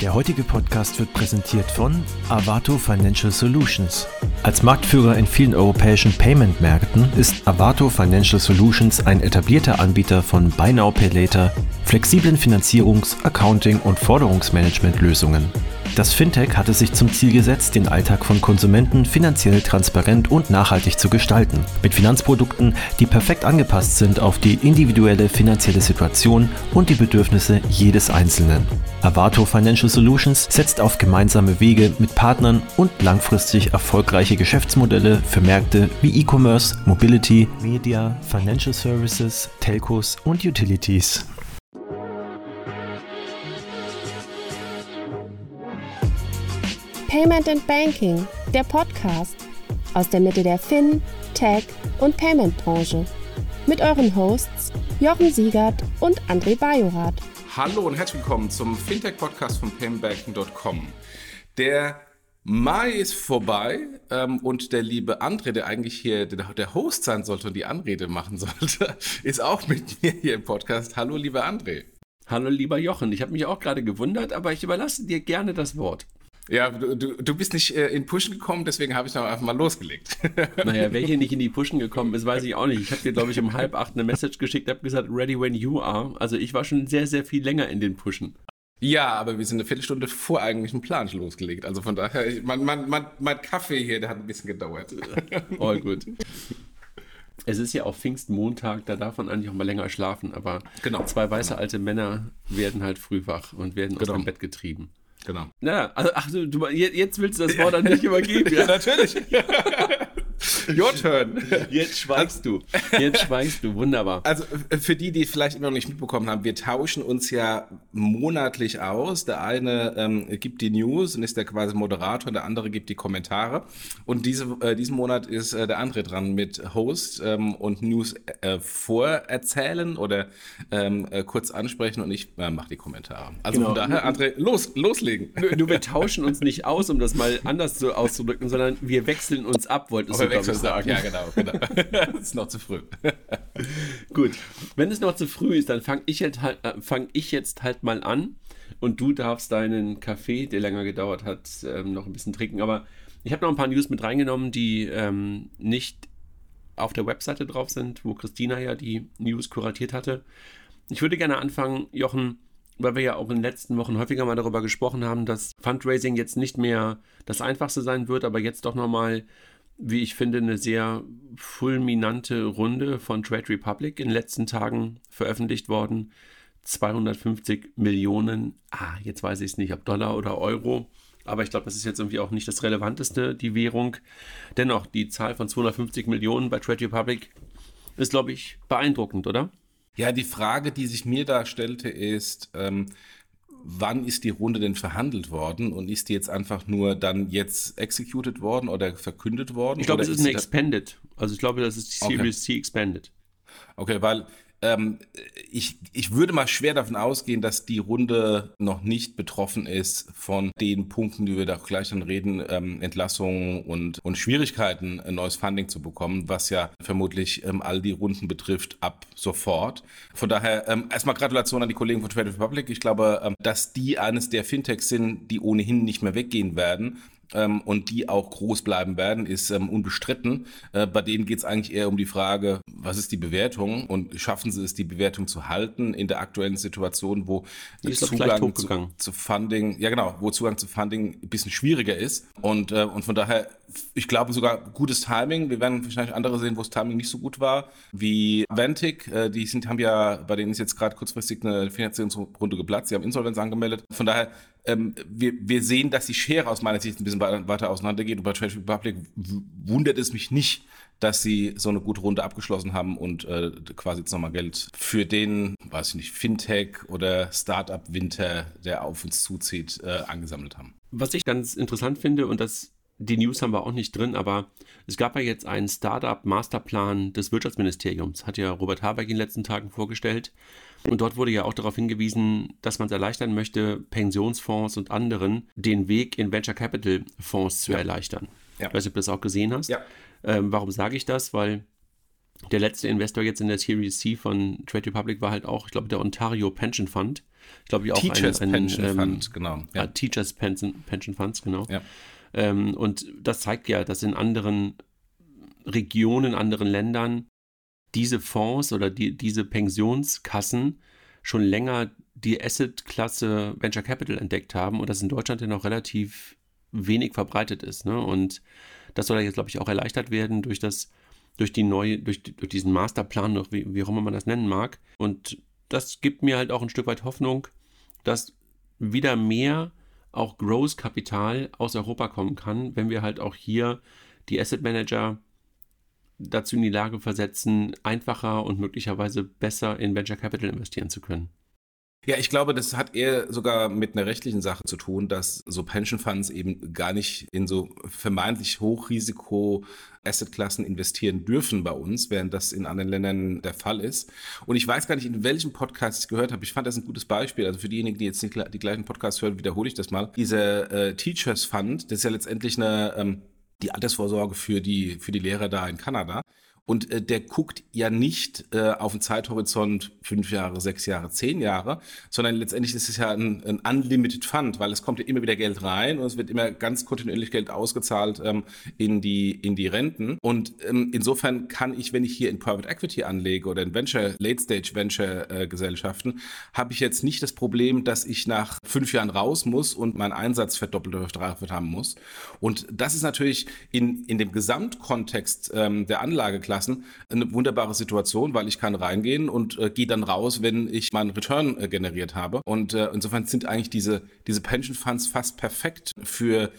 Der heutige Podcast wird präsentiert von Avato Financial Solutions. Als Marktführer in vielen europäischen Payment-Märkten ist Avato Financial Solutions ein etablierter Anbieter von Buy Now Pay Later, flexiblen Finanzierungs-, Accounting- und Forderungsmanagement-Lösungen. Das Fintech hat es sich zum Ziel gesetzt, den Alltag von Konsumenten finanziell transparent und nachhaltig zu gestalten. Mit Finanzprodukten, die perfekt angepasst sind auf die individuelle finanzielle Situation und die Bedürfnisse jedes Einzelnen. Avato Financial Solutions setzt auf gemeinsame Wege mit Partnern und langfristig erfolgreiche Geschäftsmodelle für Märkte wie E-Commerce, Mobility, Media, Financial Services, Telcos und Utilities. Payment and Banking, der Podcast aus der Mitte der Fin, Tech und Payment Branche. Mit euren Hosts Jochen Siegert und André Bajorath. Hallo und herzlich willkommen zum Fintech-Podcast von paymentbanking.com. Der Mai ist vorbei ähm, und der liebe André, der eigentlich hier der, der, Host sein sollte und die Anrede machen sollte, ist auch mit mir hier im Podcast. Hallo, lieber André. Hallo, lieber Jochen. Ich habe mich auch gerade gewundert, aber ich überlasse dir gerne das Wort. Ja, du, du bist nicht äh, in Pushen gekommen, deswegen habe ich noch einfach mal losgelegt. naja, wer hier nicht in die Pushen gekommen ist, weiß ich auch nicht. Ich habe dir, glaube ich, um halb acht eine Message geschickt, habe gesagt, ready when you are. Also ich war schon sehr, sehr viel länger in den Pushen. Ja, aber wir sind eine Viertelstunde vor eigentlichem Plan losgelegt. Also von daher, mein, mein, mein, mein Kaffee hier, der hat ein bisschen gedauert. All gut. Es ist ja auch Pfingstmontag, da darf man eigentlich auch mal länger schlafen, aber genau. zwei weiße alte Männer werden halt früh wach und werden genau. aus dem Bett getrieben. Genau. Na, also, ach, du, jetzt willst du das Wort an mich übergeben. ja, natürlich. Your turn. Jetzt schweigst du. Jetzt schweigst du. Wunderbar. Also für die, die vielleicht immer noch nicht mitbekommen haben, wir tauschen uns ja monatlich aus. Der eine ähm, gibt die News und ist der quasi Moderator, der andere gibt die Kommentare. Und diese, äh, diesen Monat ist äh, der andere dran mit Host ähm, und News äh, vorerzählen oder ähm, äh, kurz ansprechen und ich äh, mache die Kommentare. Also genau. von daher, André, los, loslegen. Nur, nur, wir tauschen uns nicht aus, um das mal anders so auszudrücken, sondern wir wechseln uns ab, wolltest du, ich, sagen. Ja, genau, genau. das ist noch zu früh. Gut, wenn es noch zu früh ist, dann fange ich, halt, äh, fang ich jetzt halt mal an und du darfst deinen Kaffee, der länger gedauert hat, ähm, noch ein bisschen trinken. Aber ich habe noch ein paar News mit reingenommen, die ähm, nicht auf der Webseite drauf sind, wo Christina ja die News kuratiert hatte. Ich würde gerne anfangen, Jochen, weil wir ja auch in den letzten Wochen häufiger mal darüber gesprochen haben, dass Fundraising jetzt nicht mehr das Einfachste sein wird, aber jetzt doch nochmal wie ich finde, eine sehr fulminante Runde von Trade Republic in den letzten Tagen veröffentlicht worden. 250 Millionen, ah, jetzt weiß ich es nicht, ob Dollar oder Euro, aber ich glaube, das ist jetzt irgendwie auch nicht das Relevanteste, die Währung. Dennoch, die Zahl von 250 Millionen bei Trade Republic ist, glaube ich, beeindruckend, oder? Ja, die Frage, die sich mir da stellte, ist, ähm, wann ist die Runde denn verhandelt worden und ist die jetzt einfach nur dann jetzt executed worden oder verkündet worden? Ich glaube, es ist eine Expanded. Also ich glaube, das ist die Series okay. C Expanded. Okay, weil ähm, ich, ich würde mal schwer davon ausgehen, dass die Runde noch nicht betroffen ist von den Punkten, die wir da gleich dann reden, ähm, Entlassungen und, und Schwierigkeiten, ein neues Funding zu bekommen, was ja vermutlich ähm, all die Runden betrifft ab sofort. Von daher ähm, erstmal Gratulation an die Kollegen von Trade Republic. Ich glaube, ähm, dass die eines der Fintechs sind, die ohnehin nicht mehr weggehen werden ähm, und die auch groß bleiben werden, ist ähm, unbestritten. Äh, bei denen geht es eigentlich eher um die Frage, was ist die Bewertung und schaffen sie es, die Bewertung zu halten in der aktuellen Situation, wo Zugang zu, zu, Funding, ja genau, wo Zugang zu Funding ein bisschen schwieriger ist. Und, äh, und von daher, ich glaube sogar gutes Timing. Wir werden wahrscheinlich andere sehen, wo das Timing nicht so gut war, wie Ventic. Äh, die sind, haben ja, bei denen ist jetzt gerade kurzfristig eine Finanzierungsrunde geplatzt. Sie haben Insolvenz angemeldet. Von daher ähm, wir, wir sehen, dass die Schere aus meiner Sicht ein bisschen weiter auseinandergeht. Und bei Trade Republic wundert es mich nicht, dass sie so eine gute Runde abgeschlossen haben und äh, quasi jetzt nochmal Geld für den, weiß ich nicht, Fintech oder Startup-Winter, der auf uns zuzieht, äh, angesammelt haben. Was ich ganz interessant finde, und das die News haben wir auch nicht drin, aber es gab ja jetzt einen Startup-Masterplan des Wirtschaftsministeriums, hat ja Robert Habeck in den letzten Tagen vorgestellt. Und dort wurde ja auch darauf hingewiesen, dass man es erleichtern möchte, Pensionsfonds und anderen den Weg in Venture Capital Fonds zu ja. erleichtern. Ja. Ich weiß nicht, ob du das auch gesehen hast. Ja. Ähm, warum sage ich das? Weil der letzte Investor jetzt in der Series C von Trade Republic war halt auch, ich glaube, der Ontario Pension Fund. Ich glaube, auch Teachers ein, ein, Pension ähm, Fund, genau. Ja. Teachers Pension, Pension Funds, genau. Ja. Ähm, und das zeigt ja, dass in anderen Regionen, anderen Ländern diese Fonds oder die, diese Pensionskassen schon länger die Asset-Klasse Venture Capital entdeckt haben und das in Deutschland ja noch relativ wenig verbreitet ist. Ne? Und das soll ja jetzt, glaube ich, auch erleichtert werden durch das, durch die neue, durch, durch diesen Masterplan, noch wie, wie auch immer man das nennen mag. Und das gibt mir halt auch ein Stück weit Hoffnung, dass wieder mehr auch Growth-Kapital aus Europa kommen kann, wenn wir halt auch hier die Asset Manager dazu in die Lage versetzen, einfacher und möglicherweise besser in Venture Capital investieren zu können. Ja, ich glaube, das hat eher sogar mit einer rechtlichen Sache zu tun, dass so Pension Funds eben gar nicht in so vermeintlich Hochrisiko Assetklassen investieren dürfen bei uns, während das in anderen Ländern der Fall ist. Und ich weiß gar nicht, in welchem Podcast ich es gehört habe. Ich fand das ein gutes Beispiel. Also für diejenigen, die jetzt nicht die gleichen Podcasts hören, wiederhole ich das mal. Dieser äh, Teachers Fund, das ist ja letztendlich eine ähm, die Altersvorsorge für die für die Lehrer da in Kanada. Und äh, der guckt ja nicht äh, auf einen Zeithorizont fünf Jahre, sechs Jahre, zehn Jahre, sondern letztendlich ist es ja ein, ein Unlimited Fund, weil es kommt ja immer wieder Geld rein und es wird immer ganz kontinuierlich Geld ausgezahlt ähm, in, die, in die Renten. Und ähm, insofern kann ich, wenn ich hier in Private Equity anlege oder in Venture, Late Stage Venture äh, Gesellschaften, habe ich jetzt nicht das Problem, dass ich nach fünf Jahren raus muss und meinen Einsatz verdoppelt oder verdreifacht haben muss. Und das ist natürlich in, in dem Gesamtkontext ähm, der Anlageklasse lassen. Eine wunderbare Situation, weil ich kann reingehen und äh, gehe dann raus, wenn ich meinen Return äh, generiert habe. Und äh, insofern sind eigentlich diese, diese Pension Funds fast perfekt für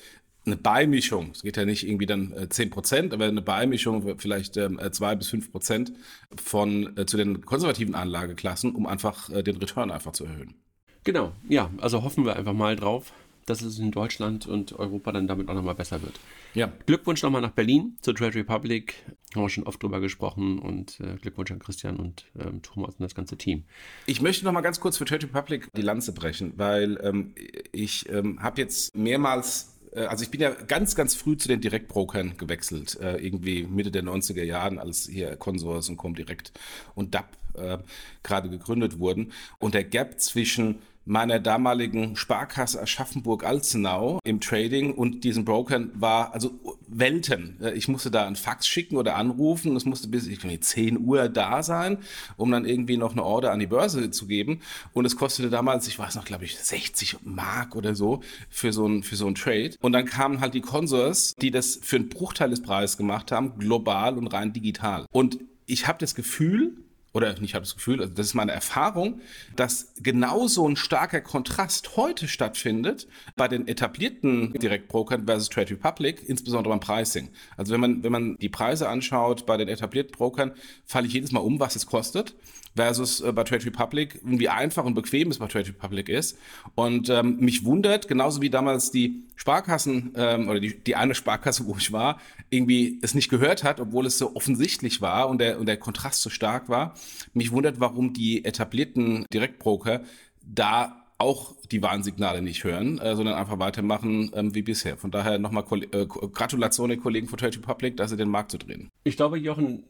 eine Beimischung. Es geht ja nicht irgendwie dann äh, 10 Prozent, aber eine Beimischung vielleicht ähm, 2 bis 5 Prozent von äh, zu den konservativen Anlageklassen, um einfach äh, den Return einfach zu erhöhen. Genau, ja, also hoffen wir einfach mal drauf, dass es in Deutschland und Europa dann damit auch nochmal besser wird. Ja. Glückwunsch nochmal nach Berlin zur Trade Republic. Haben wir schon oft drüber gesprochen und äh, Glückwunsch an Christian und ähm, Thomas und das ganze Team. Ich möchte nochmal ganz kurz für Trade Republic die Lanze brechen, weil ähm, ich ähm, habe jetzt mehrmals äh, also ich bin ja ganz, ganz früh zu den Direktbrokern gewechselt, äh, irgendwie Mitte der 90er Jahren, als hier Consors und Comdirect und DAP äh, gerade gegründet wurden. Und der Gap zwischen meiner damaligen Sparkasse Aschaffenburg-Alzenau im Trading und diesen Brokern war also Welten. Ich musste da einen Fax schicken oder anrufen. Es musste bis ich 10 Uhr da sein, um dann irgendwie noch eine Order an die Börse zu geben. Und es kostete damals, ich weiß noch, glaube ich, 60 Mark oder so für so ein, für so ein Trade. Und dann kamen halt die Consors, die das für einen Bruchteil des Preises gemacht haben, global und rein digital. Und ich habe das Gefühl, oder ich habe das Gefühl, also das ist meine Erfahrung, dass genau so ein starker Kontrast heute stattfindet bei den etablierten Direktbrokern versus Trade Republic, insbesondere beim Pricing. Also wenn man, wenn man die Preise anschaut bei den etablierten Brokern, falle ich jedes Mal um, was es kostet versus äh, bei Trade Republic, wie einfach und bequem es bei Trade Republic ist. Und ähm, mich wundert, genauso wie damals die Sparkassen ähm, oder die, die eine Sparkasse, wo ich war, irgendwie es nicht gehört hat, obwohl es so offensichtlich war und der, und der Kontrast so stark war. Mich wundert, warum die etablierten Direktbroker da auch die Warnsignale nicht hören, äh, sondern einfach weitermachen ähm, wie bisher. Von daher nochmal äh, Gratulation den Kollegen von Trade Republic, dass sie den Markt zu drehen. Ich glaube, Jochen,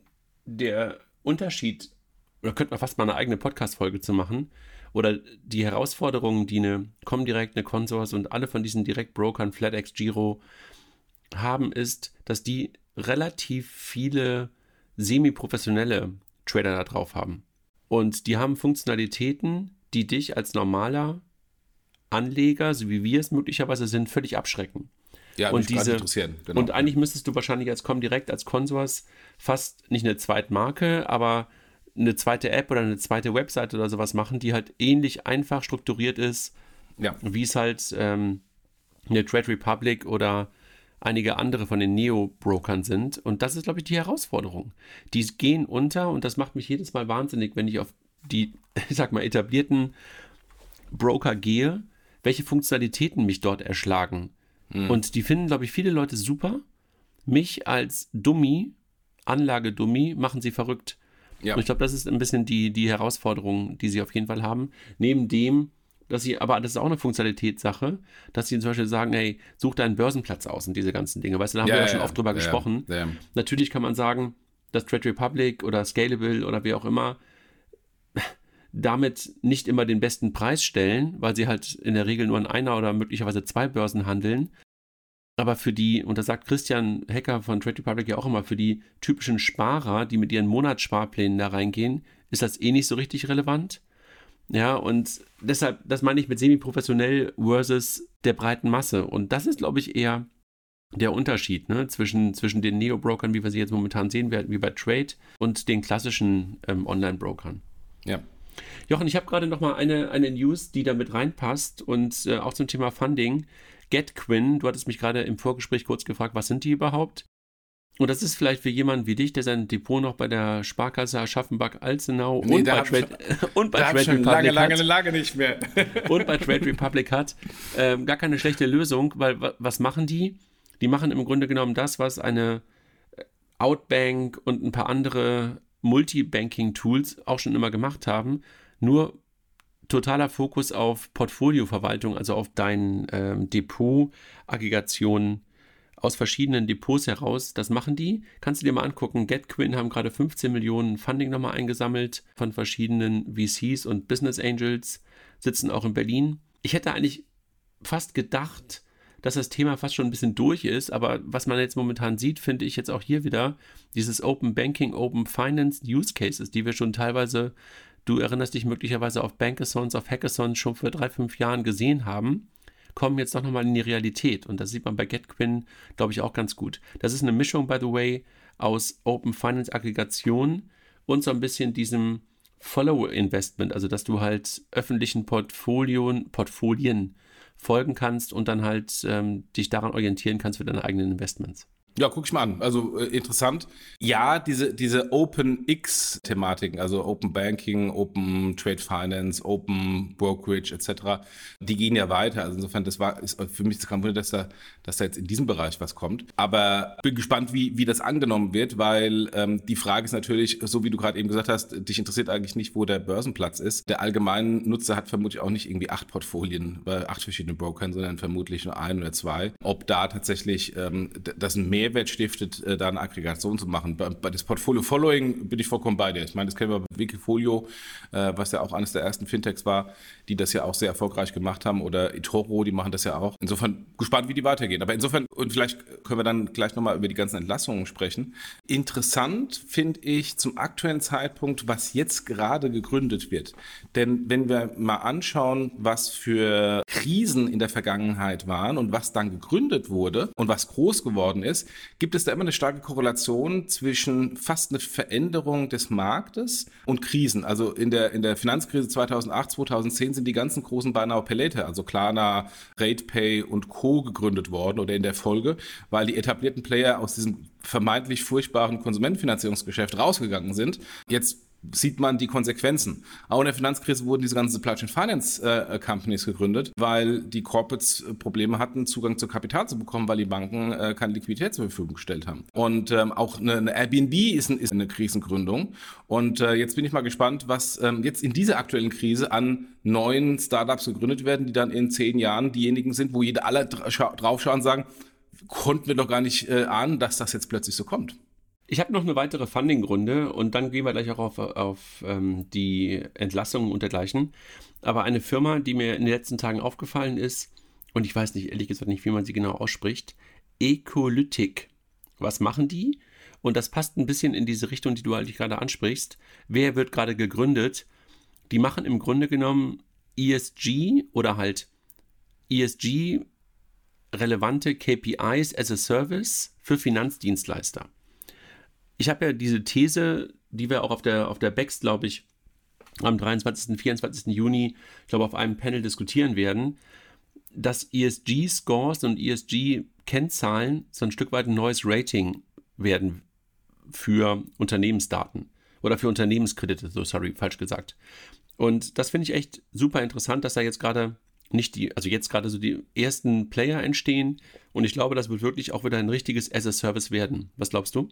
der Unterschied oder könnte man fast mal eine eigene Podcast-Folge zu machen. Oder die Herausforderungen, die eine Comdirect, eine Consors und alle von diesen Direktbrokern, FlatEx, Giro haben, ist, dass die relativ viele semi-professionelle Trader da drauf haben. Und die haben Funktionalitäten, die dich als normaler Anleger, so wie wir es möglicherweise sind, völlig abschrecken. Ja, und diese, interessieren. Genau. Und eigentlich müsstest du wahrscheinlich als Comdirect, als Consors fast nicht eine Zweitmarke, aber eine zweite App oder eine zweite Webseite oder sowas machen, die halt ähnlich einfach strukturiert ist, ja. wie es halt ähm, eine Trade Republic oder einige andere von den Neo-Brokern sind. Und das ist, glaube ich, die Herausforderung. Die gehen unter und das macht mich jedes Mal wahnsinnig, wenn ich auf die, ich sag mal, etablierten Broker gehe, welche Funktionalitäten mich dort erschlagen. Mhm. Und die finden, glaube ich, viele Leute super. Mich als Dummy, Anlage-Dummy, machen sie verrückt. Ja. Und ich glaube, das ist ein bisschen die, die Herausforderung, die sie auf jeden Fall haben. Neben dem, dass sie, aber das ist auch eine Funktionalitätssache, dass sie zum Beispiel sagen, hey, such deinen Börsenplatz aus und diese ganzen Dinge. Weißt du, da haben ja, wir ja schon oft drüber gesprochen. Natürlich kann man sagen, dass Trade Republic oder Scalable oder wie auch immer damit nicht immer den besten Preis stellen, weil sie halt in der Regel nur an einer oder möglicherweise zwei Börsen handeln. Aber für die, und da sagt Christian Hecker von Trade Republic ja auch immer, für die typischen Sparer, die mit ihren Monatssparplänen da reingehen, ist das eh nicht so richtig relevant. Ja, und deshalb, das meine ich mit semi-professionell versus der breiten Masse. Und das ist, glaube ich, eher der Unterschied ne, zwischen, zwischen den Neo-Brokern, wie wir sie jetzt momentan sehen werden, wie bei Trade, und den klassischen ähm, Online-Brokern. Ja. Jochen, ich habe gerade noch mal eine, eine News, die da mit reinpasst und äh, auch zum Thema Funding. GetQuinn, du hattest mich gerade im Vorgespräch kurz gefragt, was sind die überhaupt? Und das ist vielleicht für jemanden wie dich, der sein Depot noch bei der Sparkasse Aschaffenburg-Alzenau nee, und, bei Trade, und bei Trade Republic lange, lange, hat, lange nicht mehr. und bei Trade Republic hat, ähm, gar keine schlechte Lösung, weil was machen die? Die machen im Grunde genommen das, was eine äh, Outbank und ein paar andere Multibanking-Tools auch schon immer gemacht haben, nur totaler Fokus auf Portfolioverwaltung, also auf dein ähm, Depot-Aggregation aus verschiedenen Depots heraus. Das machen die. Kannst du dir mal angucken. GetQuinn haben gerade 15 Millionen Funding nochmal eingesammelt von verschiedenen VCs und Business Angels, sitzen auch in Berlin. Ich hätte eigentlich fast gedacht, dass das Thema fast schon ein bisschen durch ist, aber was man jetzt momentan sieht, finde ich jetzt auch hier wieder dieses Open Banking, Open Finance Use Cases, die wir schon teilweise, du erinnerst dich möglicherweise auf Bankathons, auf Hackathons schon vor drei, fünf Jahren gesehen haben, kommen jetzt doch nochmal in die Realität. Und das sieht man bei GetQuinn, glaube ich, auch ganz gut. Das ist eine Mischung, by the way, aus Open Finance Aggregation und so ein bisschen diesem Follow Investment, also dass du halt öffentlichen Portfolien, Portfolien folgen kannst und dann halt ähm, dich daran orientieren kannst für deine eigenen Investments. Ja, guck ich mal an. Also äh, interessant. Ja, diese, diese Open X-Thematiken, also Open Banking, Open Trade Finance, Open Brokerage etc., die gehen ja weiter. Also insofern, das war ist für mich kein Wunder, dass da, dass da jetzt in diesem Bereich was kommt. Aber bin gespannt, wie, wie das angenommen wird, weil ähm, die Frage ist natürlich, so wie du gerade eben gesagt hast, dich interessiert eigentlich nicht, wo der Börsenplatz ist. Der allgemeine Nutzer hat vermutlich auch nicht irgendwie acht Portfolien bei acht verschiedenen Brokern, sondern vermutlich nur ein oder zwei. Ob da tatsächlich ähm, das ein Mehr Mehrwert stiftet, äh, da eine Aggregation zu machen. Bei, das Portfolio Following bin ich vollkommen bei dir. Ich meine, das kennen wir bei Wikifolio, äh, was ja auch eines der ersten Fintechs war, die das ja auch sehr erfolgreich gemacht haben. Oder eToro, die machen das ja auch. Insofern gespannt, wie die weitergehen. Aber insofern, und vielleicht können wir dann gleich nochmal über die ganzen Entlassungen sprechen. Interessant finde ich zum aktuellen Zeitpunkt, was jetzt gerade gegründet wird. Denn wenn wir mal anschauen, was für Krisen in der Vergangenheit waren und was dann gegründet wurde und was groß geworden ist, gibt es da immer eine starke Korrelation zwischen fast eine Veränderung des Marktes und Krisen. Also in der, in der Finanzkrise 2008, 2010 sind die ganzen großen Buy Now also Klarna, RatePay und Co. gegründet worden oder in der Folge, weil die etablierten Player aus diesem vermeintlich furchtbaren Konsumentenfinanzierungsgeschäft rausgegangen sind. Jetzt sieht man die Konsequenzen. Auch in der Finanzkrise wurden diese ganzen Supply Chain Finance äh, Companies gegründet, weil die Corporates äh, Probleme hatten, Zugang zu Kapital zu bekommen, weil die Banken äh, keine Liquidität zur Verfügung gestellt haben. Und ähm, auch eine, eine Airbnb ist, ein, ist, eine Krisengründung. Und äh, jetzt bin ich mal gespannt, was ähm, jetzt in dieser aktuellen Krise an neuen Startups gegründet werden, die dann in zehn Jahren diejenigen sind, wo jeder alle draufschauen und sagen, konnten wir doch gar nicht äh, ahnen, dass das jetzt plötzlich so kommt. Ich habe noch eine weitere Funding-Runde und dann gehen wir gleich auch auf, auf ähm, die Entlassungen und dergleichen. Aber eine Firma, die mir in den letzten Tagen aufgefallen ist, und ich weiß nicht, ehrlich gesagt nicht, wie man sie genau ausspricht, Ecolytic. Was machen die? Und das passt ein bisschen in diese Richtung, die du eigentlich gerade ansprichst. Wer wird gerade gegründet? Die machen im Grunde genommen ESG oder halt ESG relevante KPIs as a Service für Finanzdienstleister ich habe ja diese These, die wir auch auf der, auf der BEX, glaube ich, am 23., 24. Juni, ich glaube, auf einem Panel diskutieren werden, dass ESG-Scores und ESG-Kennzahlen so ein Stück weit ein neues Rating werden für Unternehmensdaten oder für Unternehmenskredite, so sorry, falsch gesagt. Und das finde ich echt super interessant, dass da jetzt gerade nicht die, also jetzt gerade so die ersten Player entstehen und ich glaube, das wird wirklich auch wieder ein richtiges As-a-Service werden. Was glaubst du?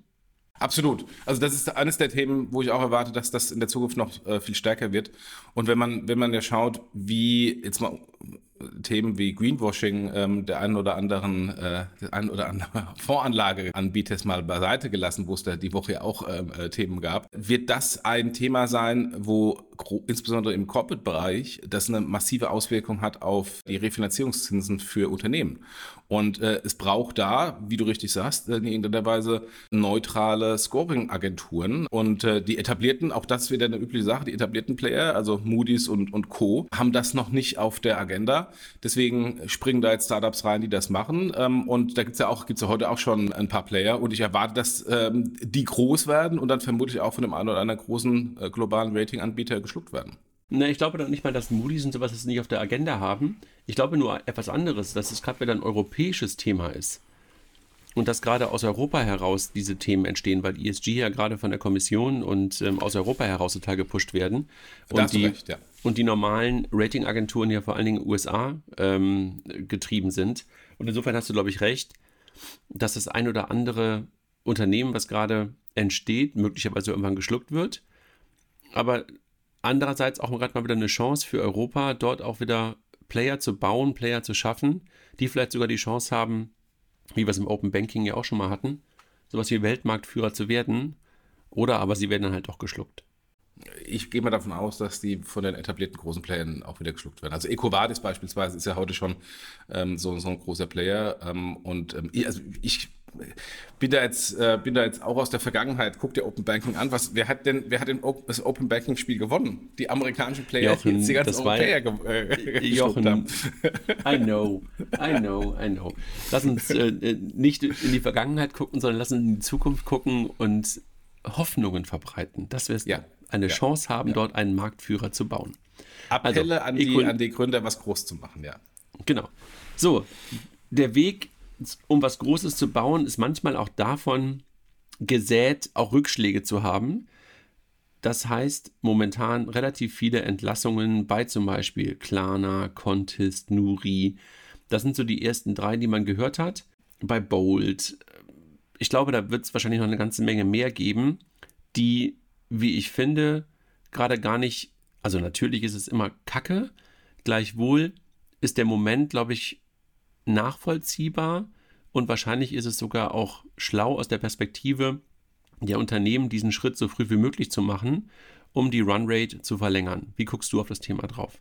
Absolut. Also das ist eines der Themen, wo ich auch erwarte, dass das in der Zukunft noch äh, viel stärker wird. Und wenn man, wenn man ja schaut, wie jetzt mal Themen wie Greenwashing ähm, der einen oder anderen, äh, der einen oder anderen Fondsanlageanbieters mal beiseite gelassen, wo es da die Woche ja auch ähm, äh, Themen gab, wird das ein Thema sein, wo insbesondere im Corporate-Bereich das eine massive Auswirkung hat auf die Refinanzierungszinsen für Unternehmen. Und äh, es braucht da, wie du richtig sagst, in irgendeiner Weise neutrale Scoring-Agenturen. Und äh, die etablierten, auch das ist wieder eine übliche Sache, die etablierten Player, also Moody's und, und Co., haben das noch nicht auf der Agenda. Deswegen springen da jetzt Startups rein, die das machen. Ähm, und da gibt's ja auch, gibt's ja heute auch schon ein paar Player. Und ich erwarte, dass ähm, die groß werden und dann vermutlich auch von dem einen oder anderen großen äh, globalen Rating-Anbieter geschluckt werden. Na, ich glaube doch nicht mal, dass Moody's und sowas das nicht auf der Agenda haben. Ich glaube nur etwas anderes, dass es gerade wieder ein europäisches Thema ist. Und dass gerade aus Europa heraus diese Themen entstehen, weil ESG ja gerade von der Kommission und ähm, aus Europa heraus total gepusht werden. Und, Da hast du die, recht, ja. und die normalen Ratingagenturen ja vor allen Dingen USA ähm, getrieben sind. Und insofern hast du, glaube ich, recht, dass das ein oder andere Unternehmen, was gerade entsteht, möglicherweise irgendwann geschluckt wird. Aber andererseits auch gerade mal wieder eine Chance für Europa, dort auch wieder Player zu bauen, Player zu schaffen, die vielleicht sogar die Chance haben, wie wir es im Open Banking ja auch schon mal hatten, sowas wie Weltmarktführer zu werden. Oder aber sie werden dann halt auch geschluckt. Ich gehe mal davon aus, dass die von den etablierten großen Playern auch wieder geschluckt werden. Also EcoVadis beispielsweise ist ja heute schon ähm, so, so ein großer Player. Ähm, und ähm, ich- also ich bin da jetzt äh, bin da jetzt auch aus der Vergangenheit. Guck dir Open Banking an. Was wer hat denn wer hat denn O- das Open Banking Spiel gewonnen? Die amerikanischen Player, Jochen, die jetzt die ganzen das war ja- Europäer ge äh, Jochen, haben. I know, I know, I know. Lass uns äh, äh, nicht in die Vergangenheit gucken, sondern lass uns in die Zukunft gucken und Hoffnungen verbreiten, dass wir Ja, eine ja, Chance haben, dort einen Marktführer zu bauen. Appelle Also, an, die, an die Gründer, was groß zu machen, ja. Genau. So, der Weg, um was Großes zu bauen, ist manchmal auch davon gesät, auch Rückschläge zu haben. Das heißt, momentan relativ viele Entlassungen bei zum Beispiel Klarna, Contest, Nuri. Das sind so die ersten drei, die man gehört hat. Bei Bold. Ich glaube, da wird es wahrscheinlich noch eine ganze Menge mehr geben, die, wie ich finde, gerade gar nicht, also natürlich ist es immer Kacke, gleichwohl ist der Moment, glaube ich, nachvollziehbar und wahrscheinlich ist es sogar auch schlau aus der Perspektive der Unternehmen, diesen Schritt so früh wie möglich zu machen, um die Runrate zu verlängern. Wie guckst du auf das Thema drauf?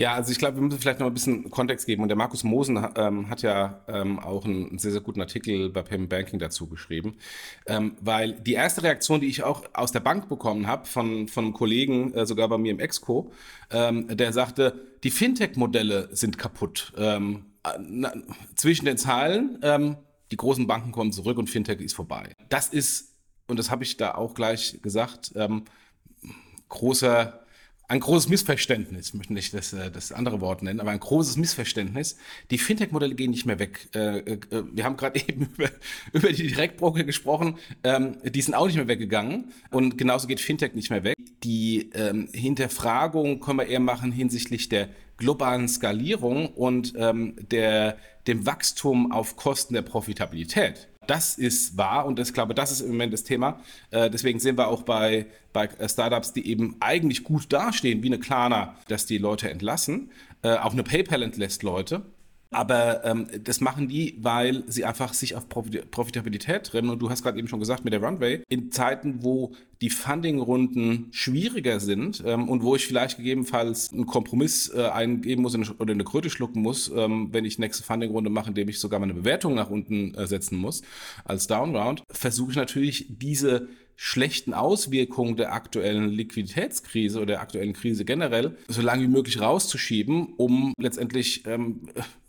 Ja, also ich glaube, wir müssen vielleicht noch ein bisschen Kontext geben. Und der Markus Mosen ähm, hat ja ähm, auch einen sehr, sehr guten Artikel bei Payment Banking dazu geschrieben. Ähm, weil die erste Reaktion, die ich auch aus der Bank bekommen habe, von, von einem Kollegen, äh, sogar bei mir im Exco, ähm, der sagte, die Fintech-Modelle sind kaputt. Ähm, äh, na, zwischen den Zeilen, ähm, die großen Banken kommen zurück und Fintech ist vorbei. Das ist, und das habe ich da auch gleich gesagt, großer, ein großes Missverständnis, ich möchte nicht das, äh, das andere Wort nennen, aber ein großes Missverständnis. Die Fintech-Modelle gehen nicht mehr weg. Äh, äh, Wir haben gerade eben über, über die Direktbroker gesprochen, ähm, die sind auch nicht mehr weggegangen und genauso geht Fintech nicht mehr weg. Die ähm, Hinterfragung können wir eher machen hinsichtlich der globalen Skalierung und ähm, der, dem Wachstum auf Kosten der Profitabilität. Das ist wahr und ich glaube, das ist im Moment das Thema. Äh, deswegen sehen wir auch bei, bei äh, Startups, die eben eigentlich gut dastehen, wie eine Klarna, dass die Leute entlassen. Äh, auch eine PayPal entlässt Leute. Aber ähm, das machen die, weil sie einfach sich auf Profit Profitabilität trennen. Und du hast gerade eben schon gesagt, mit der Runway, in Zeiten, wo die Funding-Runden schwieriger sind ähm, und wo ich vielleicht gegebenenfalls einen Kompromiss äh, eingeben muss oder eine Kröte schlucken muss, ähm, wenn ich nächste Funding-Runde mache, indem ich sogar meine Bewertung nach unten äh, setzen muss als Downround, versuche ich natürlich diese schlechten Auswirkungen der aktuellen Liquiditätskrise oder der aktuellen Krise generell so lange wie möglich rauszuschieben, um letztendlich ähm,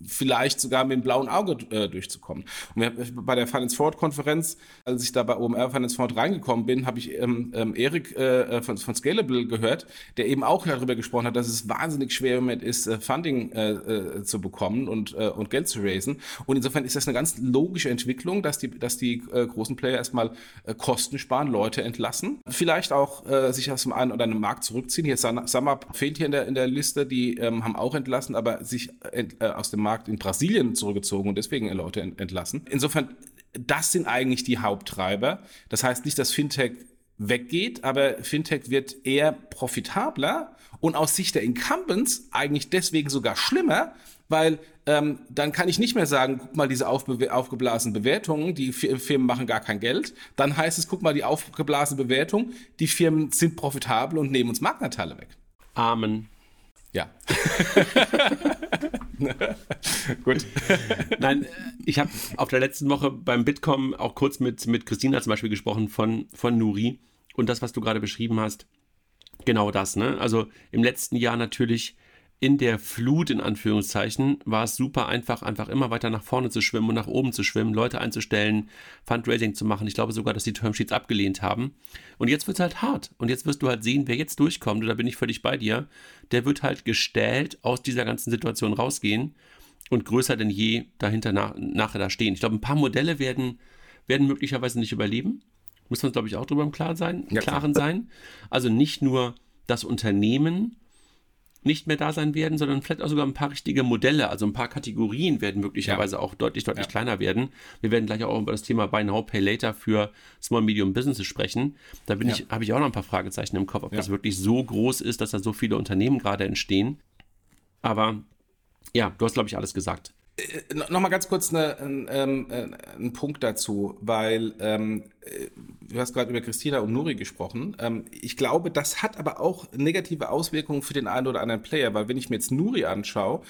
vielleicht sogar mit dem blauen Auge äh, durchzukommen. Und wir, bei der Finance Forward Konferenz, als ich da bei OMR Finance Forward reingekommen bin, habe ich ähm, ähm, Erik äh, von, von Scalable gehört, der eben auch darüber gesprochen hat, dass es wahnsinnig schwer Moment ist, äh, Funding äh, äh, zu bekommen und, äh, und Geld zu raisen. Und insofern ist das eine ganz logische Entwicklung, dass die, dass die äh, großen Player erstmal äh, Kosten sparen, Leute entlassen, vielleicht auch äh, sich aus dem einen oder anderen Markt zurückziehen. Hier SumUp fehlt hier in der, in der Liste, die ähm, haben auch entlassen, aber sich ent, äh, aus dem Markt in Brasilien zurückgezogen und deswegen äh, Leute ent, entlassen. Insofern, das sind eigentlich die Haupttreiber. Das heißt nicht, dass Fintech weggeht, aber Fintech wird eher profitabler und aus Sicht der Incumbents eigentlich deswegen sogar schlimmer, weil ähm, dann kann ich nicht mehr sagen, guck mal diese aufgeblasenen Bewertungen, die Firmen machen gar kein Geld. Dann heißt es, guck mal die aufgeblasene Bewertung, die Firmen sind profitabel und nehmen uns Marktanteile weg. Amen. Ja. Gut. Nein, ich habe auf der letzten Woche beim Bitkom auch kurz mit, mit Christina zum Beispiel gesprochen von, von Nuri. Und das, was du gerade beschrieben hast, genau das. Ne? Also im letzten Jahr natürlich in der Flut, in Anführungszeichen, war es super einfach, einfach immer weiter nach vorne zu schwimmen und nach oben zu schwimmen, Leute einzustellen, Fundraising zu machen. Ich glaube sogar, dass die Termsheets abgelehnt haben. Und jetzt wird es halt hart. Und jetzt wirst du halt sehen, wer jetzt durchkommt, und da bin ich völlig bei dir, der wird halt gestellt aus dieser ganzen Situation rausgehen und größer denn je dahinter nach, nachher da stehen. Ich glaube, ein paar Modelle werden, werden möglicherweise nicht überleben. Muss man, glaube ich, auch drüber im Klaren sein. Ja, Klaren sein. Also nicht nur das Unternehmen, nicht mehr da sein werden, sondern vielleicht auch sogar ein paar richtige Modelle, also ein paar Kategorien werden möglicherweise ja. auch deutlich, deutlich ja. kleiner werden. Wir werden gleich auch über das Thema Buy Now, Pay Later für Small Medium Businesses sprechen. Da bin ja. ich, habe ich auch noch ein paar Fragezeichen im Kopf, ob das wirklich so groß ist, dass da so viele Unternehmen gerade entstehen. Aber ja, du hast, glaube ich, alles gesagt. Äh, Nochmal ganz kurz eine, ein, ähm, äh, einen Punkt dazu, weil ähm, äh, du hast gerade über Christina und Nuri gesprochen. Ähm, ich glaube, das hat aber auch negative Auswirkungen für den einen oder anderen Player, weil wenn ich mir jetzt Nuri anschaue,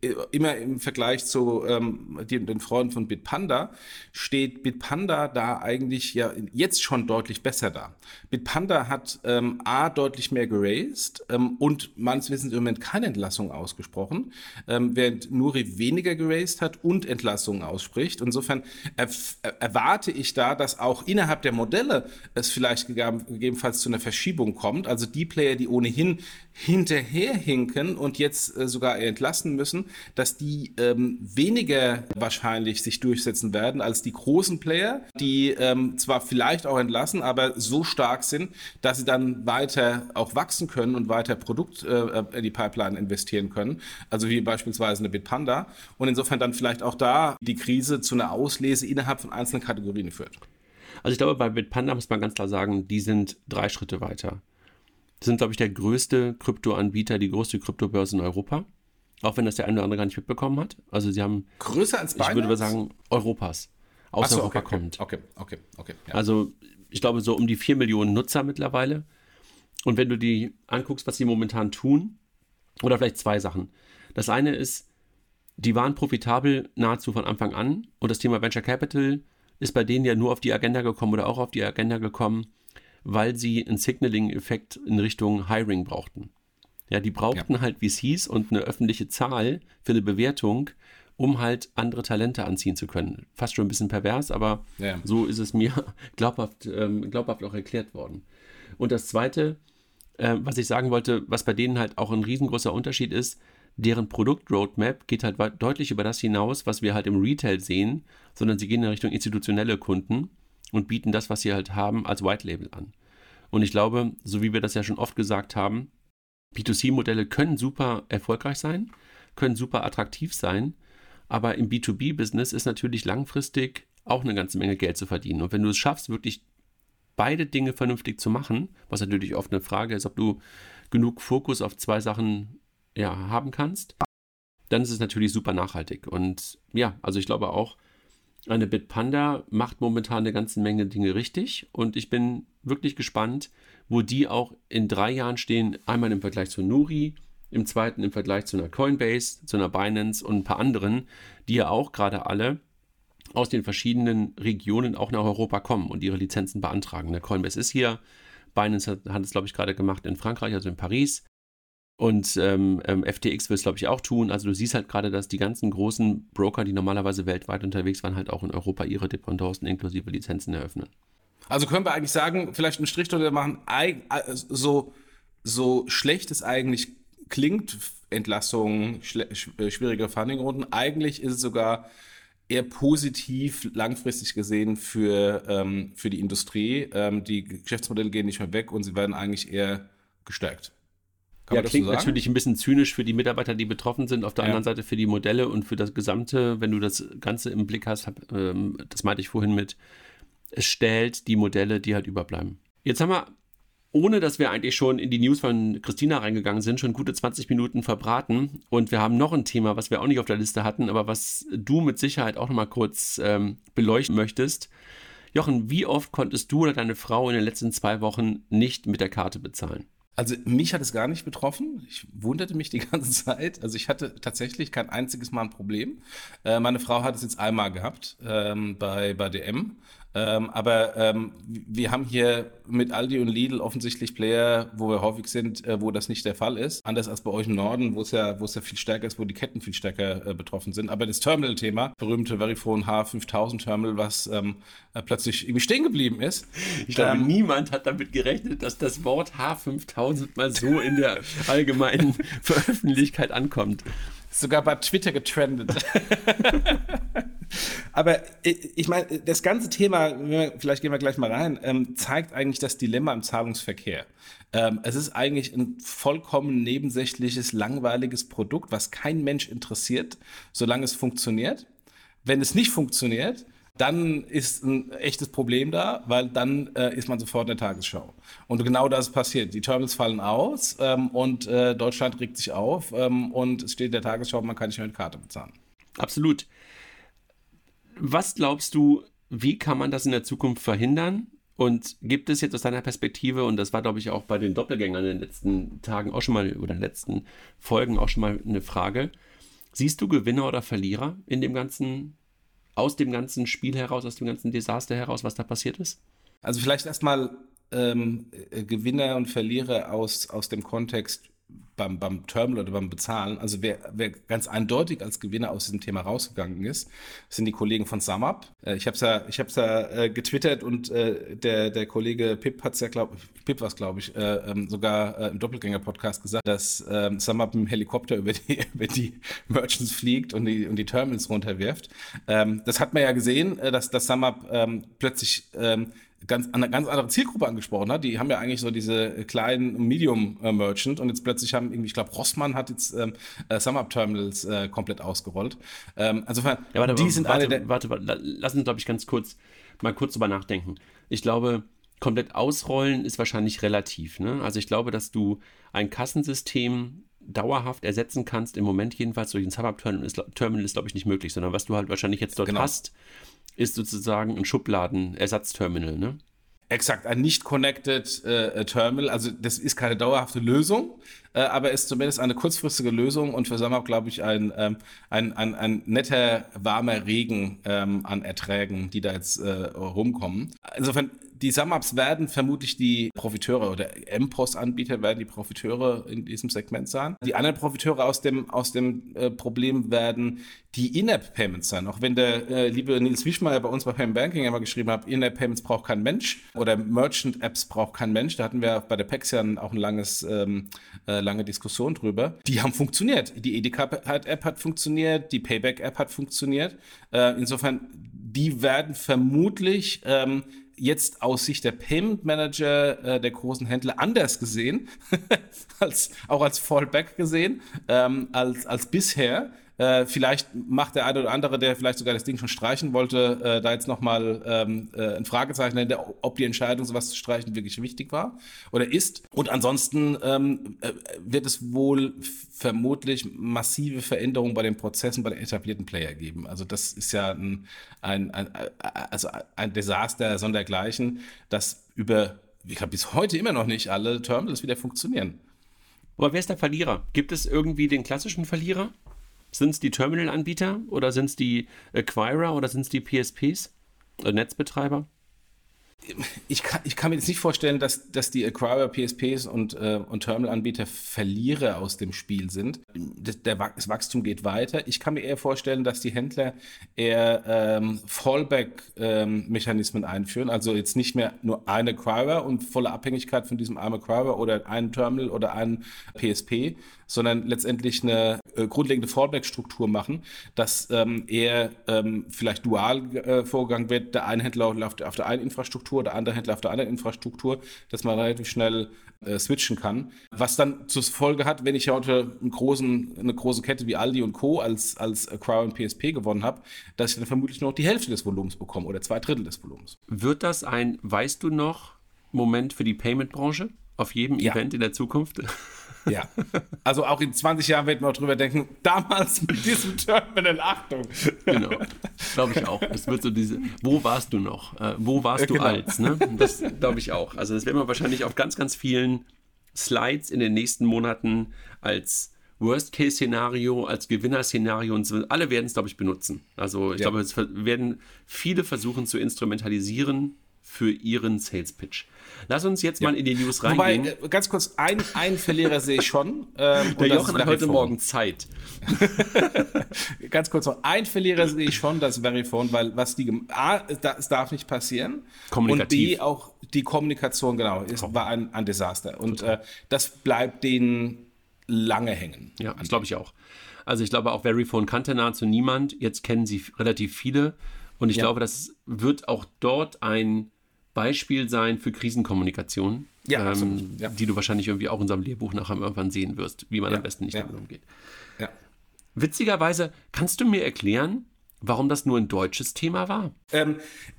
äh, immer im Vergleich zu ähm, den, den Freunden von Bitpanda, steht Bitpanda da eigentlich ja jetzt schon deutlich besser da. Bitpanda hat ähm, A deutlich mehr geraced ähm, und meines Wissens im Moment keine Entlassung ausgesprochen, ähm, während Nuri weniger geraced hat und Entlassungen ausspricht. Insofern erwarte ich da, dass auch in innerhalb der Modelle es vielleicht gegebenenfalls zu einer Verschiebung kommt. Also die Player, die ohnehin hinterherhinken und jetzt äh, sogar entlassen müssen, dass die ähm, weniger wahrscheinlich sich durchsetzen werden als die großen Player, die ähm, zwar vielleicht auch entlassen, aber so stark sind, dass sie dann weiter auch wachsen können und weiter Produkt äh, in die Pipeline investieren können. Also wie beispielsweise eine Bitpanda. Und insofern dann vielleicht auch da die Krise zu einer Auslese innerhalb von einzelnen Kategorien führt. Also ich glaube, bei Bitpanda muss man ganz klar sagen, die sind drei Schritte weiter. Die sind, glaube ich, der größte Kryptoanbieter, die größte Kryptobörse in Europa. Auch wenn das der eine oder andere gar nicht mitbekommen hat. Also sie haben. Größer als Binance? Ich würde mal sagen, Europas. Aus so, Europa okay, kommt. Okay, okay, okay. Ja. Also ich glaube, so um die vier Millionen Nutzer mittlerweile. Und wenn du die anguckst, was sie momentan tun, oder vielleicht zwei Sachen. Das eine ist, die waren profitabel nahezu von Anfang an. Und das Thema Venture Capital ist bei denen ja nur auf die Agenda gekommen oder auch auf die Agenda gekommen, weil sie einen Signaling-Effekt in Richtung Hiring brauchten. Ja, die brauchten ja. halt, wie es hieß, und eine öffentliche Zahl für eine Bewertung, um halt andere Talente anziehen zu können. Fast schon ein bisschen pervers, aber ja. so ist es mir glaubhaft, ähm, glaubhaft auch erklärt worden. Und das Zweite, äh, was ich sagen wollte, was bei denen halt auch ein riesengroßer Unterschied ist, deren Produktroadmap geht halt deutlich über das hinaus, was wir halt im Retail sehen, sondern sie gehen in Richtung institutionelle Kunden und bieten das, was sie halt haben, als White Label an. Und ich glaube, so wie wir das ja schon oft gesagt haben, B2C-Modelle können super erfolgreich sein, können super attraktiv sein, aber im B2B-Business ist natürlich langfristig auch eine ganze Menge Geld zu verdienen. Und wenn du es schaffst, wirklich beide Dinge vernünftig zu machen, was natürlich oft eine Frage ist, ob du genug Fokus auf zwei Sachen ja, haben kannst, dann ist es natürlich super nachhaltig. Und ja, also ich glaube auch, eine Bitpanda macht momentan eine ganze Menge Dinge richtig und ich bin wirklich gespannt, wo die auch in drei Jahren stehen. Einmal im Vergleich zu Nuri, im zweiten im Vergleich zu einer Coinbase, zu einer Binance und ein paar anderen, die ja auch gerade alle aus den verschiedenen Regionen auch nach Europa kommen und ihre Lizenzen beantragen. Der Coinbase ist hier, Binance hat, hat es, glaube ich, gerade gemacht in Frankreich, also in Paris. Und ähm, ähm, FTX wird es, glaube ich, auch tun. Also du siehst halt gerade, dass die ganzen großen Broker, die normalerweise weltweit unterwegs waren, halt auch in Europa ihre Dependancen inklusive Lizenzen eröffnen. Also können wir eigentlich sagen, vielleicht einen Strich drunter machen, so, so schlecht es eigentlich klingt, Entlassungen, äh, schwierige Fundingrunden, eigentlich ist es sogar eher positiv langfristig gesehen für, ähm, für die Industrie. Ähm, die Geschäftsmodelle gehen nicht mehr weg und sie werden eigentlich eher gestärkt. Kann ja, klingt so natürlich ein bisschen zynisch für die Mitarbeiter, die betroffen sind. Auf der ja. anderen Seite für die Modelle und für das Gesamte, wenn du das Ganze im Blick hast, hab, ähm, das meinte ich vorhin mit, es stellt die Modelle, die halt überbleiben. Jetzt haben wir ohne dass wir eigentlich schon in die News von Christina reingegangen sind, schon gute 20 Minuten verbraten. Und wir haben noch ein Thema, was wir auch nicht auf der Liste hatten, aber was du mit Sicherheit auch nochmal kurz ähm, beleuchten möchtest. Jochen, wie oft konntest du oder deine Frau in den letzten zwei Wochen nicht mit der Karte bezahlen? Also mich hat es gar nicht betroffen. Ich wunderte mich die ganze Zeit. Also ich hatte tatsächlich kein einziges Mal ein Problem. Äh, meine Frau hat es jetzt einmal gehabt ähm, bei, bei DM. Ähm, aber ähm, wir haben hier mit Aldi und Lidl offensichtlich Player, wo wir häufig sind, äh, wo das nicht der Fall ist. Anders als bei euch im Norden, wo es ja, wo es ja viel stärker ist, wo die Ketten viel stärker äh, betroffen sind. Aber das Terminal-Thema, berühmte Verifone H5000 Terminal, was ähm, äh, plötzlich irgendwie stehen geblieben ist. Ich glaube, ähm, niemand hat damit gerechnet, dass das Wort H5000 mal so in der allgemeinen Veröffentlichkeit ankommt. Sogar bei Twitter getrendet. Aber ich meine, das ganze Thema, vielleicht gehen wir gleich mal rein, ähm, zeigt eigentlich das Dilemma im Zahlungsverkehr. Ähm, es ist eigentlich ein vollkommen nebensächliches, langweiliges Produkt, was kein Mensch interessiert, solange es funktioniert. Wenn es nicht funktioniert, dann ist ein echtes Problem da, weil dann äh, ist man sofort in der Tagesschau. Und genau das passiert. Die Terminals fallen aus ähm, und äh, Deutschland regt sich auf ähm, und es steht in der Tagesschau, man kann nicht mehr mit Karte bezahlen. Absolut. Was glaubst du, wie kann man das in der Zukunft verhindern? Und gibt es jetzt aus deiner Perspektive, und das war, glaube ich, auch bei den Doppelgängern in den letzten Tagen auch schon mal, oder in den letzten Folgen auch schon mal eine Frage, siehst du Gewinner oder Verlierer in dem ganzen, aus dem ganzen Spiel heraus, aus dem ganzen Desaster heraus, was da passiert ist? Also vielleicht erstmal ähm, äh, Gewinner und Verlierer aus, aus dem Kontext beim, beim Terminal oder beim Bezahlen, also wer, wer ganz eindeutig als Gewinner aus diesem Thema rausgegangen ist, sind die Kollegen von SumUp. Äh, ich habe es ja, ich hab's ja äh, getwittert und äh, der, der Kollege Pip hat es ja, glaube Pip war glaube ich, äh, ähm, sogar äh, im Doppelgänger-Podcast gesagt, dass ähm, SumUp im Helikopter über die, über die Merchants fliegt und die, und die Terminals runterwirft. Ähm, das hat man ja gesehen, äh, dass, dass SumUp ähm, plötzlich ähm, ganz, eine ganz andere Zielgruppe angesprochen hat. Die haben ja eigentlich so diese kleinen Medium-Merchant und jetzt plötzlich haben irgendwie, ich glaube, Rossmann hat jetzt ähm, äh, Sum-Up-Terminals äh, komplett ausgerollt. Ähm, insofern, ja, warte, die sind warte, alle warte, warte, lass uns, glaube ich, ganz kurz mal kurz drüber nachdenken. Ich glaube, komplett ausrollen ist wahrscheinlich relativ. Ne? Also ich glaube, dass du ein Kassensystem dauerhaft ersetzen kannst, im Moment jedenfalls durch ein Sum-Up-Terminal ist, Terminal ist glaube ich, nicht möglich, sondern was du halt wahrscheinlich jetzt dort genau. hast, ist sozusagen ein Schubladen-Ersatzterminal, ne? Exakt, ein nicht connected äh, Terminal. Also das ist keine dauerhafte Lösung, äh, aber ist zumindest eine kurzfristige Lösung und für Sommer, glaube ich, ein, ähm, ein, ein, ein netter, warmer Regen ähm, an Erträgen, die da jetzt äh, rumkommen. Insofern die SumUps werden vermutlich die Profiteure oder M-Post-Anbieter werden die Profiteure in diesem Segment sein. Die anderen Profiteure aus dem, aus dem äh, Problem werden die In-App-Payments sein. Auch wenn der äh, liebe Nils Wischmeier bei uns bei Payment Banking immer geschrieben hat, In-App-Payments braucht kein Mensch oder Merchant-Apps braucht kein Mensch. Da hatten wir bei der PEX ja auch eine langes, ähm, äh, lange Diskussion drüber. Die haben funktioniert. Die Edeka-App hat funktioniert, die Payback-App hat funktioniert. Äh, insofern, die werden vermutlich ähm, jetzt aus Sicht der Payment Manager äh, der großen Händler anders gesehen, als, auch als Fallback gesehen, ähm, als, als bisher. Äh, vielleicht macht der eine oder andere, der vielleicht sogar das Ding schon streichen wollte, äh, da jetzt nochmal ähm, äh, ein Fragezeichen hinter, ob die Entscheidung, sowas zu streichen, wirklich wichtig war oder ist. Und ansonsten ähm, äh, wird es wohl vermutlich massive Veränderungen bei den Prozessen bei den etablierten Player geben. Also das ist ja ein, ein, ein, also ein Desaster sondergleichen, das über, ich glaube, bis heute immer noch nicht alle Terminals wieder funktionieren. Aber wer ist der Verlierer? Gibt es irgendwie den klassischen Verlierer? Sind es die Terminal-Anbieter oder sind es die Acquirer oder sind es die PSPs, äh, Netzbetreiber? ich kann, ich kann mir jetzt nicht vorstellen, dass, dass die Acquirer, PSPs und, äh, und Terminal-Anbieter Verlierer aus dem Spiel sind. Das, der, das Wachstum geht weiter. Ich kann mir eher vorstellen, dass die Händler eher ähm, Fallback-Mechanismen ähm, einführen. Also jetzt nicht mehr nur eine Acquirer und volle Abhängigkeit von diesem einen Acquirer oder einen Terminal oder einen PSP, sondern letztendlich eine äh, grundlegende Fallback-Struktur machen, dass ähm, eher ähm, vielleicht dual äh, vorgegangen wird. Der eine Händler läuft auf der einen Infrastruktur, der andere Händler auf der anderen Infrastruktur, dass man relativ schnell äh, switchen kann. Was dann zur Folge hat, wenn ich heute einen großen, eine große Kette wie Aldi und Co. als, als Crow und PSP gewonnen habe, dass ich dann vermutlich nur noch die Hälfte des Volumens bekomme oder zwei Drittel des Volumens. Wird das ein, weißt du noch, Moment für die Payment-Branche auf jedem ja. Event in der Zukunft. Ja. Also auch in 20 Jahren werden wir auch drüber denken, damals mit diesem Terminal, Achtung. Genau. Glaube ich auch. Es wird so diese, wo warst du noch? Äh, wo warst du genau. als? Ne? Das glaube ich auch. Also das werden wir wahrscheinlich auf ganz, ganz vielen Slides in den nächsten Monaten als Worst-Case-Szenario, als Gewinner-Szenario und so. Alle werden es, glaube ich, benutzen. Also ich ja. glaube, es werden viele versuchen zu instrumentalisieren für ihren Sales-Pitch. Lass uns jetzt ja. mal in die News reingehen. Wobei, äh, ganz kurz, ein, einen Verlierer sehe ich schon. Ähm, Der Jochen hat heute Morgen Zeit. ganz kurz noch, ein Verlierer sehe ich schon, das Verifone, weil was die, A, es darf nicht passieren. Kommunikativ. Und B, auch die Kommunikation, genau, ist, war ein, ein Desaster. Und äh, das bleibt denen lange hängen. Ja, das glaube ich auch. Also ich glaube auch Verifone kannte nahezu niemand. Jetzt kennen sie relativ viele. Und ich ja. glaube, das wird auch dort ein Beispiel sein für Krisenkommunikation, ja, ähm, ja. die du wahrscheinlich irgendwie auch in unserem Lehrbuch nachher irgendwann sehen wirst, wie man am besten nicht damit umgeht. Witzigerweise, kannst du mir erklären, warum das nur ein deutsches Thema war? Ähm,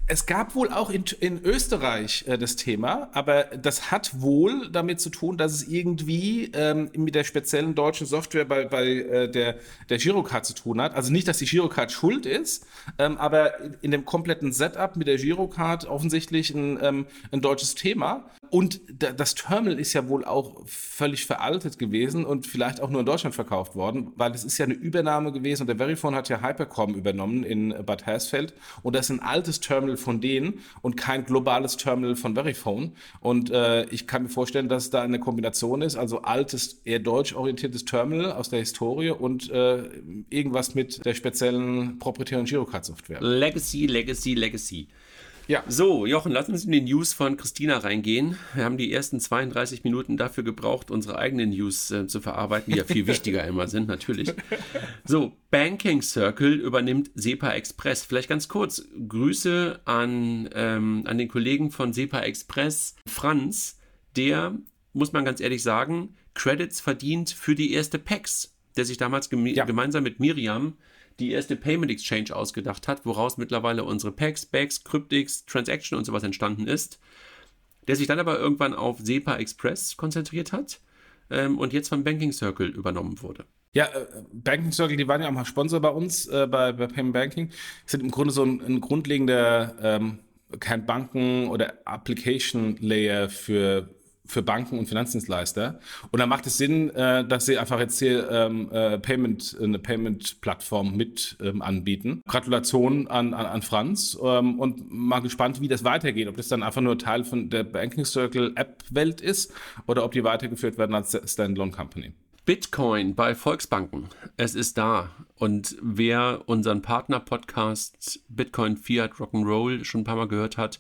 es gab wohl auch in, in Österreich äh, das Thema, aber das hat wohl damit zu tun, dass es irgendwie ähm, mit der speziellen deutschen Software bei, bei äh, der, der Girocard zu tun hat. Also nicht, dass die Girocard schuld ist, ähm, aber in dem kompletten Setup mit der Girocard offensichtlich ein, ähm, ein deutsches Thema. Und das Terminal ist ja wohl auch völlig veraltet gewesen und vielleicht auch nur in Deutschland verkauft worden, weil es ist ja eine Übernahme gewesen und der Verifone hat ja Hypercom übernommen in Bad Hersfeld und das ist ein altes Terminal von denen und kein globales Terminal von Verifone. Und äh, ich kann mir vorstellen, dass da eine Kombination ist, also altes, eher deutsch orientiertes Terminal aus der Historie und äh, irgendwas mit der speziellen proprietären Girocard-Software. Legacy, Legacy, Legacy. Ja. So, Jochen, lass uns in die News von Christina reingehen. Wir haben die ersten 32 Minuten dafür gebraucht, unsere eigenen News äh, zu verarbeiten, die ja viel wichtiger immer sind, natürlich. So, Banking Circle übernimmt SEPA Express. Vielleicht ganz kurz Grüße an, ähm, an den Kollegen von SEPA Express, Franz, der, muss man ganz ehrlich sagen, Credits verdient für die erste PEX, der sich damals gem ja. gemeinsam mit Miriam die erste Payment Exchange ausgedacht hat, woraus mittlerweile unsere Packs, Bags, Cryptics, Transaction und sowas entstanden ist, der sich dann aber irgendwann auf SEPA Express konzentriert hat ähm, und jetzt von Banking Circle übernommen wurde. Ja, äh, Banking Circle, die waren ja auch mal Sponsor bei uns, äh, bei, bei Payment Banking, sind im Grunde so ein, ein grundlegender ähm, kein Banken- oder Application-Layer für für Banken und Finanzdienstleister. Und da macht es Sinn, äh, dass sie einfach jetzt hier ähm, äh, Payment, eine Payment-Plattform mit ähm, anbieten. Gratulation an, an, an Franz ähm, und mal gespannt, wie das weitergeht. Ob das dann einfach nur Teil von der Banking Circle App-Welt ist oder ob die weitergeführt werden als Standalone Company. Bitcoin bei Volksbanken. Es ist da. Und wer unseren Partner-Podcast Bitcoin Fiat Rock'n'Roll schon ein paar Mal gehört hat,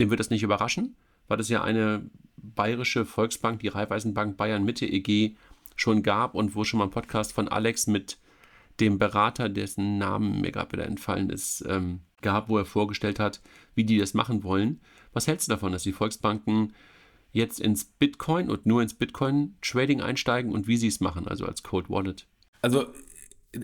dem wird das nicht überraschen, weil das ja eine Bayerische Volksbank, die Raiffeisenbank Bayern Mitte EG schon gab und wo schon mal ein Podcast von Alex mit dem Berater, dessen Namen mir gerade wieder entfallen ist, ähm, gab, wo er vorgestellt hat, wie die das machen wollen. Was hältst du davon, dass die Volksbanken jetzt ins Bitcoin und nur ins Bitcoin-Trading einsteigen und wie sie es machen, also als Code Wallet? Also äh,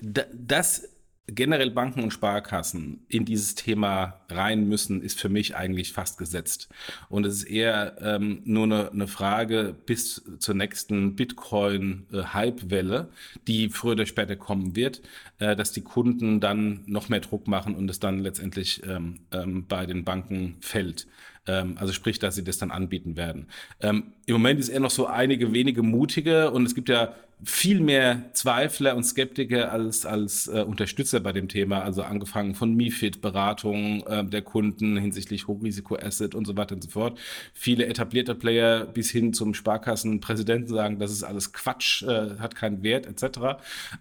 das generell Banken und Sparkassen in dieses Thema rein müssen, ist für mich eigentlich fast gesetzt. Und es ist eher ähm, nur eine, eine Frage bis zur nächsten Bitcoin-Hype-Welle, die früher oder später kommen wird, äh, dass die Kunden dann noch mehr Druck machen und es dann letztendlich ähm, ähm, bei den Banken fällt. Ähm, also sprich, dass sie das dann anbieten werden. Ähm, Im Moment ist eher noch so einige wenige mutige und es gibt ja viel mehr Zweifler und Skeptiker als, als äh, Unterstützer bei dem Thema. Also angefangen von MIFID, Beratung äh, der Kunden hinsichtlich Hochrisiko-Asset und so weiter und so fort. Viele etablierte Player bis hin zum Sparkassenpräsidenten sagen, das ist alles Quatsch, äh, hat keinen Wert etc.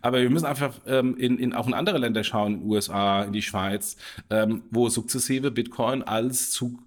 Aber wir müssen einfach ähm, in, in auch in andere Länder schauen, in den USA, in die Schweiz, ähm, wo sukzessive Bitcoin als zu,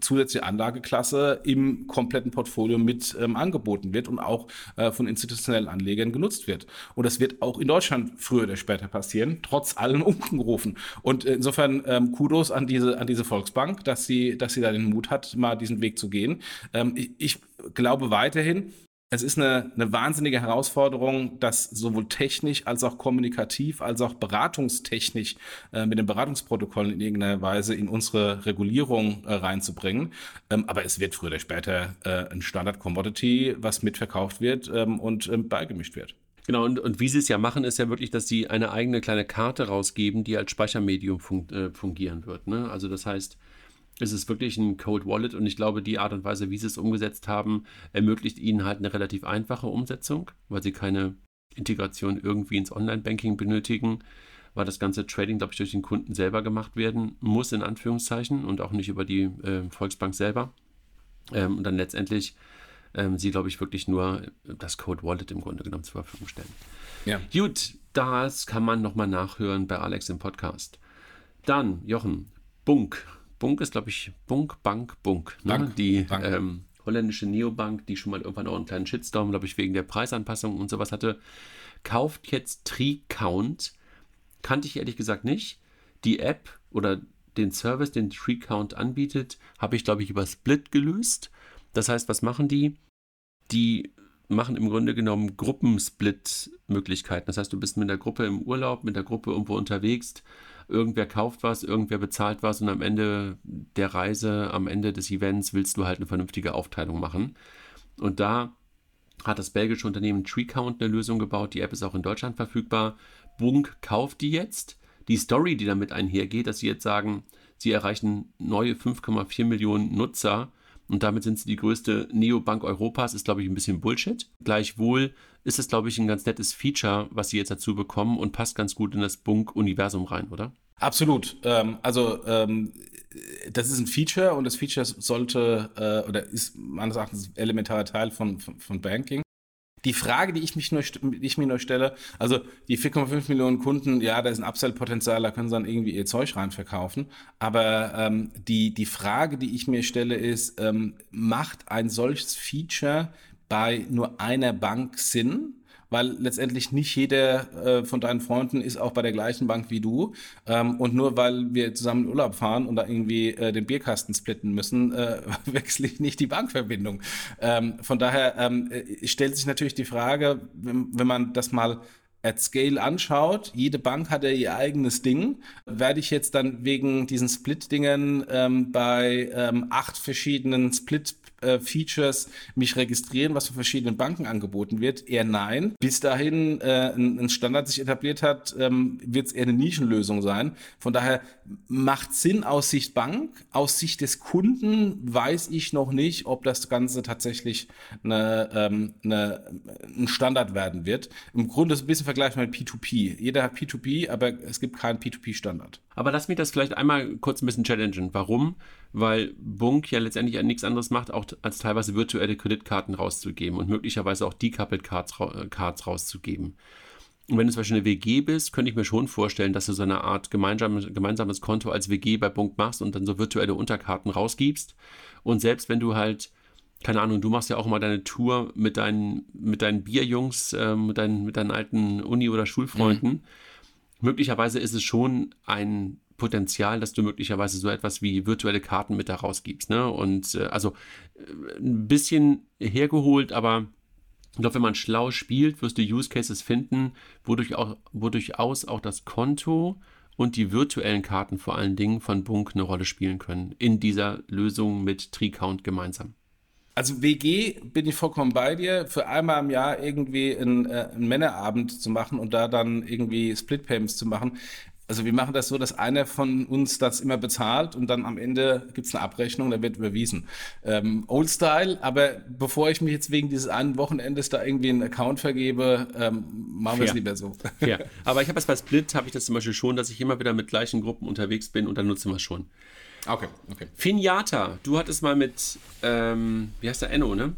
zusätzliche Anlageklasse im kompletten Portfolio mit ähm, angeboten wird und auch äh, von institutionellen Anlegern genutzt wird. Und das wird auch in Deutschland früher oder später passieren, trotz allen Unkenrufen. Und insofern ähm, Kudos an diese, an diese Volksbank, dass sie, dass sie da den Mut hat, mal diesen Weg zu gehen. Ähm, ich, ich glaube weiterhin, es ist eine, eine wahnsinnige Herausforderung, das sowohl technisch als auch kommunikativ als auch beratungstechnisch äh, mit den Beratungsprotokollen in irgendeiner Weise in unsere Regulierung äh, reinzubringen. Ähm, aber es wird früher oder später äh, ein Standard-Commodity, was mitverkauft wird ähm, und ähm, beigemischt wird. Genau, und, und wie sie es ja machen, ist ja wirklich, dass sie eine eigene kleine Karte rausgeben, die als Speichermedium fun äh, fungieren wird. Ne? Also das heißt, es ist wirklich ein Code Wallet und ich glaube, die Art und Weise, wie sie es umgesetzt haben, ermöglicht ihnen halt eine relativ einfache Umsetzung, weil sie keine Integration irgendwie ins Online-Banking benötigen, weil das ganze Trading, glaube ich, durch den Kunden selber gemacht werden muss, in Anführungszeichen, und auch nicht über die äh, Volksbank selber. Ähm, und dann letztendlich ähm, sie, glaube ich, wirklich nur das Code Wallet im Grunde genommen zur Verfügung stellen. Ja. Gut, das kann man nochmal nachhören bei Alex im Podcast. Dann, Jochen, Bunk. Bunk ist, glaube ich, Bunk, Bank, Bunk. Ne? Bank, die Bank. Ähm, holländische Neobank, die schon mal irgendwann auch einen kleinen Shitstorm, glaube ich, wegen der Preisanpassung und sowas hatte, kauft jetzt TreeCount. Kannte ich ehrlich gesagt nicht. Die App oder den Service, den TreeCount anbietet, habe ich, glaube ich, über Split gelöst. Das heißt, was machen die? Die machen im Grunde genommen Gruppensplit-Möglichkeiten. Das heißt, du bist mit der Gruppe im Urlaub, mit der Gruppe irgendwo unterwegs, irgendwer kauft was, irgendwer bezahlt was und am Ende der Reise, am Ende des Events willst du halt eine vernünftige Aufteilung machen. Und da hat das belgische Unternehmen TreeCount eine Lösung gebaut. Die App ist auch in Deutschland verfügbar. Bunk kauft die jetzt. Die Story, die damit einhergeht, dass sie jetzt sagen, sie erreichen neue 5,4 Millionen Nutzer und damit sind sie die größte Neobank Europas, ist, glaube ich, ein bisschen Bullshit. Gleichwohl ist es, glaube ich, ein ganz nettes Feature, was sie jetzt dazu bekommen und passt ganz gut in das Bunk-Universum rein, oder? Absolut. Ähm, also ähm, das ist ein Feature und das Feature sollte äh, oder ist meines Erachtens elementarer Teil von, von, von Banking. Die Frage, die ich, mich nur, ich mir nur stelle, also die 4,5 Millionen Kunden, ja, da ist ein Upsell-Potenzial, da können sie dann irgendwie ihr Zeug reinverkaufen. Aber ähm, die, die Frage, die ich mir stelle, ist, ähm, macht ein solches Feature bei nur einer Bank Sinn? Weil letztendlich nicht jeder äh, von deinen Freunden ist auch bei der gleichen Bank wie du. Ähm, und nur weil wir zusammen in Urlaub fahren und da irgendwie äh, den Bierkasten splitten müssen, äh, wechsle ich nicht die Bankverbindung. Ähm, von daher ähm, äh, stellt sich natürlich die Frage, wenn, wenn man das mal at Scale anschaut, jede Bank hat ja ihr eigenes Ding. Werde ich jetzt dann wegen diesen Split-Dingen ähm, bei ähm, acht verschiedenen Split Features mich registrieren, was von verschiedenen Banken angeboten wird? Eher nein. Bis dahin äh, ein, Standard sich etabliert hat, ähm, wird es eher eine Nischenlösung sein. Von daher macht Sinn aus Sicht Bank. Aus Sicht des Kunden weiß ich noch nicht, ob das Ganze tatsächlich eine, ähm, eine, ein Standard werden wird. Im Grunde ist ein bisschen vergleichbar mit P2P. Jeder hat P2P, aber es gibt keinen P2P-Standard. Aber lass mich das vielleicht einmal kurz ein bisschen challengen. Warum? Weil Bunk ja letztendlich nichts anderes macht, auch als teilweise virtuelle Kreditkarten rauszugeben und möglicherweise auch Decoupled Cards, äh, Cards rauszugeben. Und wenn du zum Beispiel eine WG bist, könnte ich mir schon vorstellen, dass du so eine Art gemeinsames, gemeinsames Konto als WG bei Bunk machst und dann so virtuelle Unterkarten rausgibst. Und selbst wenn du halt, keine Ahnung, du machst ja auch mal deine Tour mit deinen, mit deinen Bierjungs, äh, mit, deinen, mit deinen alten Uni- oder Schulfreunden, mhm möglicherweise ist es schon ein Potenzial, dass du möglicherweise so etwas wie virtuelle Karten mit da rausgibst. Ne? Und äh, also äh, ein bisschen hergeholt, aber ich glaube, wenn man schlau spielt, wirst du Use Cases finden, wodurch auch, wodurchaus auch das Konto und die virtuellen Karten vor allen Dingen von Bunk eine Rolle spielen können in dieser Lösung mit TreeCount gemeinsam. Also WG bin ich vollkommen bei dir. Für einmal im Jahr irgendwie einen, äh, einen Männerabend zu machen und da dann irgendwie Split Payments zu machen. Also wir machen das so, dass einer von uns das immer bezahlt und dann am Ende gibt's eine Abrechnung, da wird überwiesen. Ähm, Old Style, aber bevor ich mich jetzt wegen dieses einen Wochenendes da irgendwie einen Account vergebe, ähm, machen wir es lieber so. Ja, aber ich habe es bei Split, habe ich das zum Beispiel schon, dass ich immer wieder mit gleichen Gruppen unterwegs bin und dann nutzen wir es schon. Okay, okay. Finjata, du hattest mal mit, ähm, wie heißt der, Enno, ne?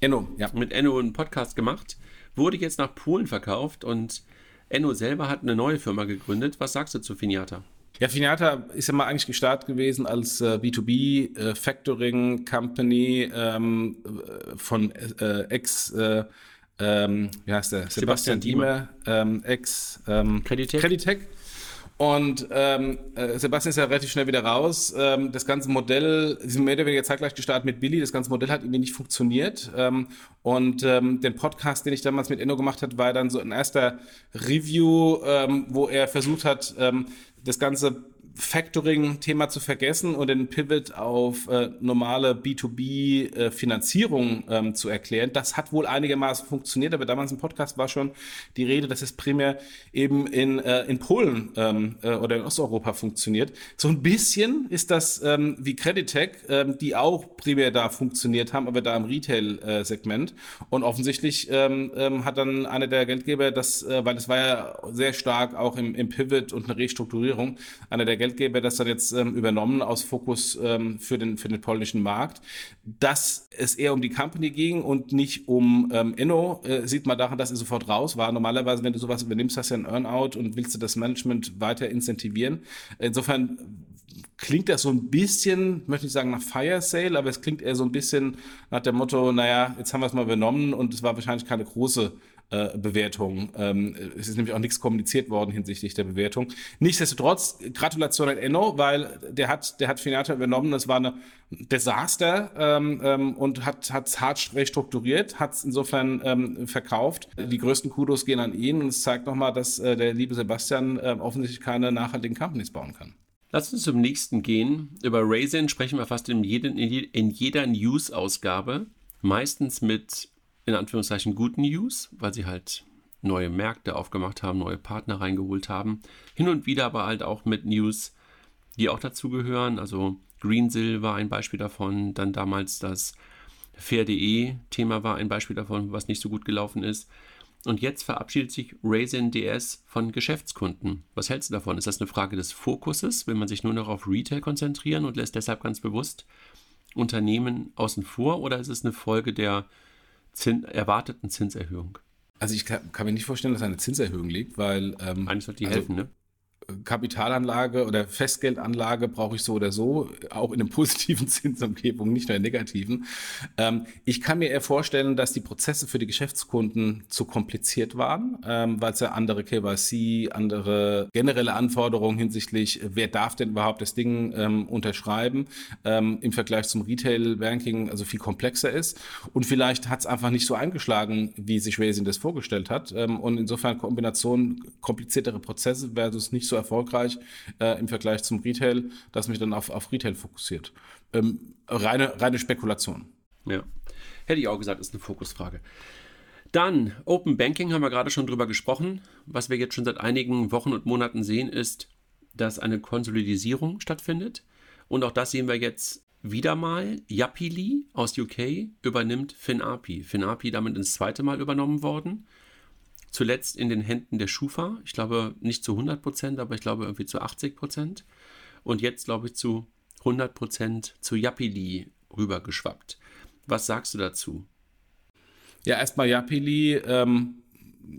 Enno, ja. Mit Enno einen Podcast gemacht, wurde jetzt nach Polen verkauft und Enno selber hat eine neue Firma gegründet. Was sagst du zu Finjata? Ja, Finata ist ja mal eigentlich gestartet gewesen als äh, B2B äh, Factoring Company ähm, äh, von äh, ex äh, ähm, wie heißt der? Sebastian, Sebastian Diemer, ähm, ex ähm, Creditec. Creditec Und ähm, äh, Sebastian ist ja relativ schnell wieder raus. Ähm, das ganze Modell, sie sind mehr oder weniger zeitgleich gestartet mit Billy, das ganze Modell hat irgendwie nicht funktioniert. Ähm, und ähm, den Podcast, den ich damals mit Enno gemacht hat, war dann so ein erster Review, ähm, wo er versucht hat, ähm, das ganze Factoring-Thema zu vergessen und den Pivot auf äh, normale B2B-Finanzierung äh, ähm, zu erklären. Das hat wohl einigermaßen funktioniert, aber damals im Podcast war schon die Rede, dass es primär eben in, äh, in Polen ähm, äh, oder in Osteuropa funktioniert. So ein bisschen ist das ähm, wie Creditec, ähm, die auch primär da funktioniert haben, aber da im Retail-Segment. Und offensichtlich ähm, ähm, hat dann einer der Geldgeber das, äh, weil es war ja sehr stark auch im, im Pivot und eine Restrukturierung, einer der Geldgeber das dann jetzt ähm, übernommen aus Fokus ähm, für, den, für den polnischen Markt. Dass es eher um die Company ging und nicht um ähm, Enno, äh, sieht man daran, dass er sofort raus war. Normalerweise, wenn du sowas übernimmst, hast du ja ein Earnout und willst du das Management weiter incentivieren. Insofern klingt das so ein bisschen, möchte ich sagen, nach Fire Sale, aber es klingt eher so ein bisschen nach dem Motto, naja, jetzt haben wir es mal übernommen und es war wahrscheinlich keine große äh, Bewertung. Ähm, es ist nämlich auch nichts kommuniziert worden hinsichtlich der Bewertung. Nichtsdestotrotz, Gratulation an Enno, weil der hat, der hat Finata übernommen. Das war eine Desaster ähm, ähm, und hat es hart restrukturiert, hat es insofern verkauft. Die größten Kudos gehen an ihn und es zeigt nochmal, dass äh, der liebe Sebastian offensichtlich keine nachhaltigen Companies bauen kann. Lass uns zum nächsten gehen. Über Raisin sprechen wir fast in, jeden, in jeder News-Ausgabe. Meistens mit in Anführungszeichen guten News, weil sie halt neue Märkte aufgemacht haben, neue Partner reingeholt haben. Hin und wieder aber halt auch mit News, die auch dazugehören. Also Greensill war ein Beispiel davon, dann damals das Fair.de-Thema war ein Beispiel davon, was nicht so gut gelaufen ist. Und jetzt verabschiedet sich Raisin DS von Geschäftskunden. Was hältst du davon? Ist das eine Frage des Fokuses? Will man sich nur noch auf Retail konzentrieren und lässt deshalb ganz bewusst Unternehmen außen vor? Oder ist es eine Folge der Zin erwarteten Zinserhöhung? Also ich kann, kann, mir nicht vorstellen, dass eine Zinserhöhung liegt, weil ähm, eigentlich sollte die also, helfen, ne? Kapitalanlage oder Festgeldanlage brauche ich so oder so, auch in einer positiven Zinsumgebung, nicht nur in negativen. Ähm, ich kann mir eher vorstellen, dass die Prozesse für die Geschäftskunden zu kompliziert waren, ähm, weil es ja andere KYC, andere generelle Anforderungen hinsichtlich, wer darf denn überhaupt das Ding ähm, unterschreiben, ähm, im Vergleich zum Retail-Banking also viel komplexer ist. Und vielleicht hat es einfach nicht so eingeschlagen, wie sich Raisin das vorgestellt hat. Ähm, und insofern Kombination kompliziertere Prozesse versus nicht so erfolgreich äh, im Vergleich zum Retail, dass mich dann auf, auf Retail fokussiert. Ähm, reine, reine Spekulation. Ja, hätte ich auch gesagt, ist eine Fokusfrage. Dann Open Banking haben wir gerade schon drüber gesprochen. Was wir jetzt schon seit einigen Wochen und Monaten sehen, ist, dass eine Konsolidisierung stattfindet. Und auch das sehen wir jetzt wieder mal. Yapili aus UK übernimmt FinAPI. FinAPI damit ins zweite Mal übernommen worden zuletzt in den Händen der Schufa. Ich glaube nicht zu 100 Prozent, aber ich glaube irgendwie zu 80 Prozent. Und jetzt glaube ich zu 100 Prozent zu Yapili rübergeschwappt. Was sagst du dazu? Ja, erstmal Yapili ähm,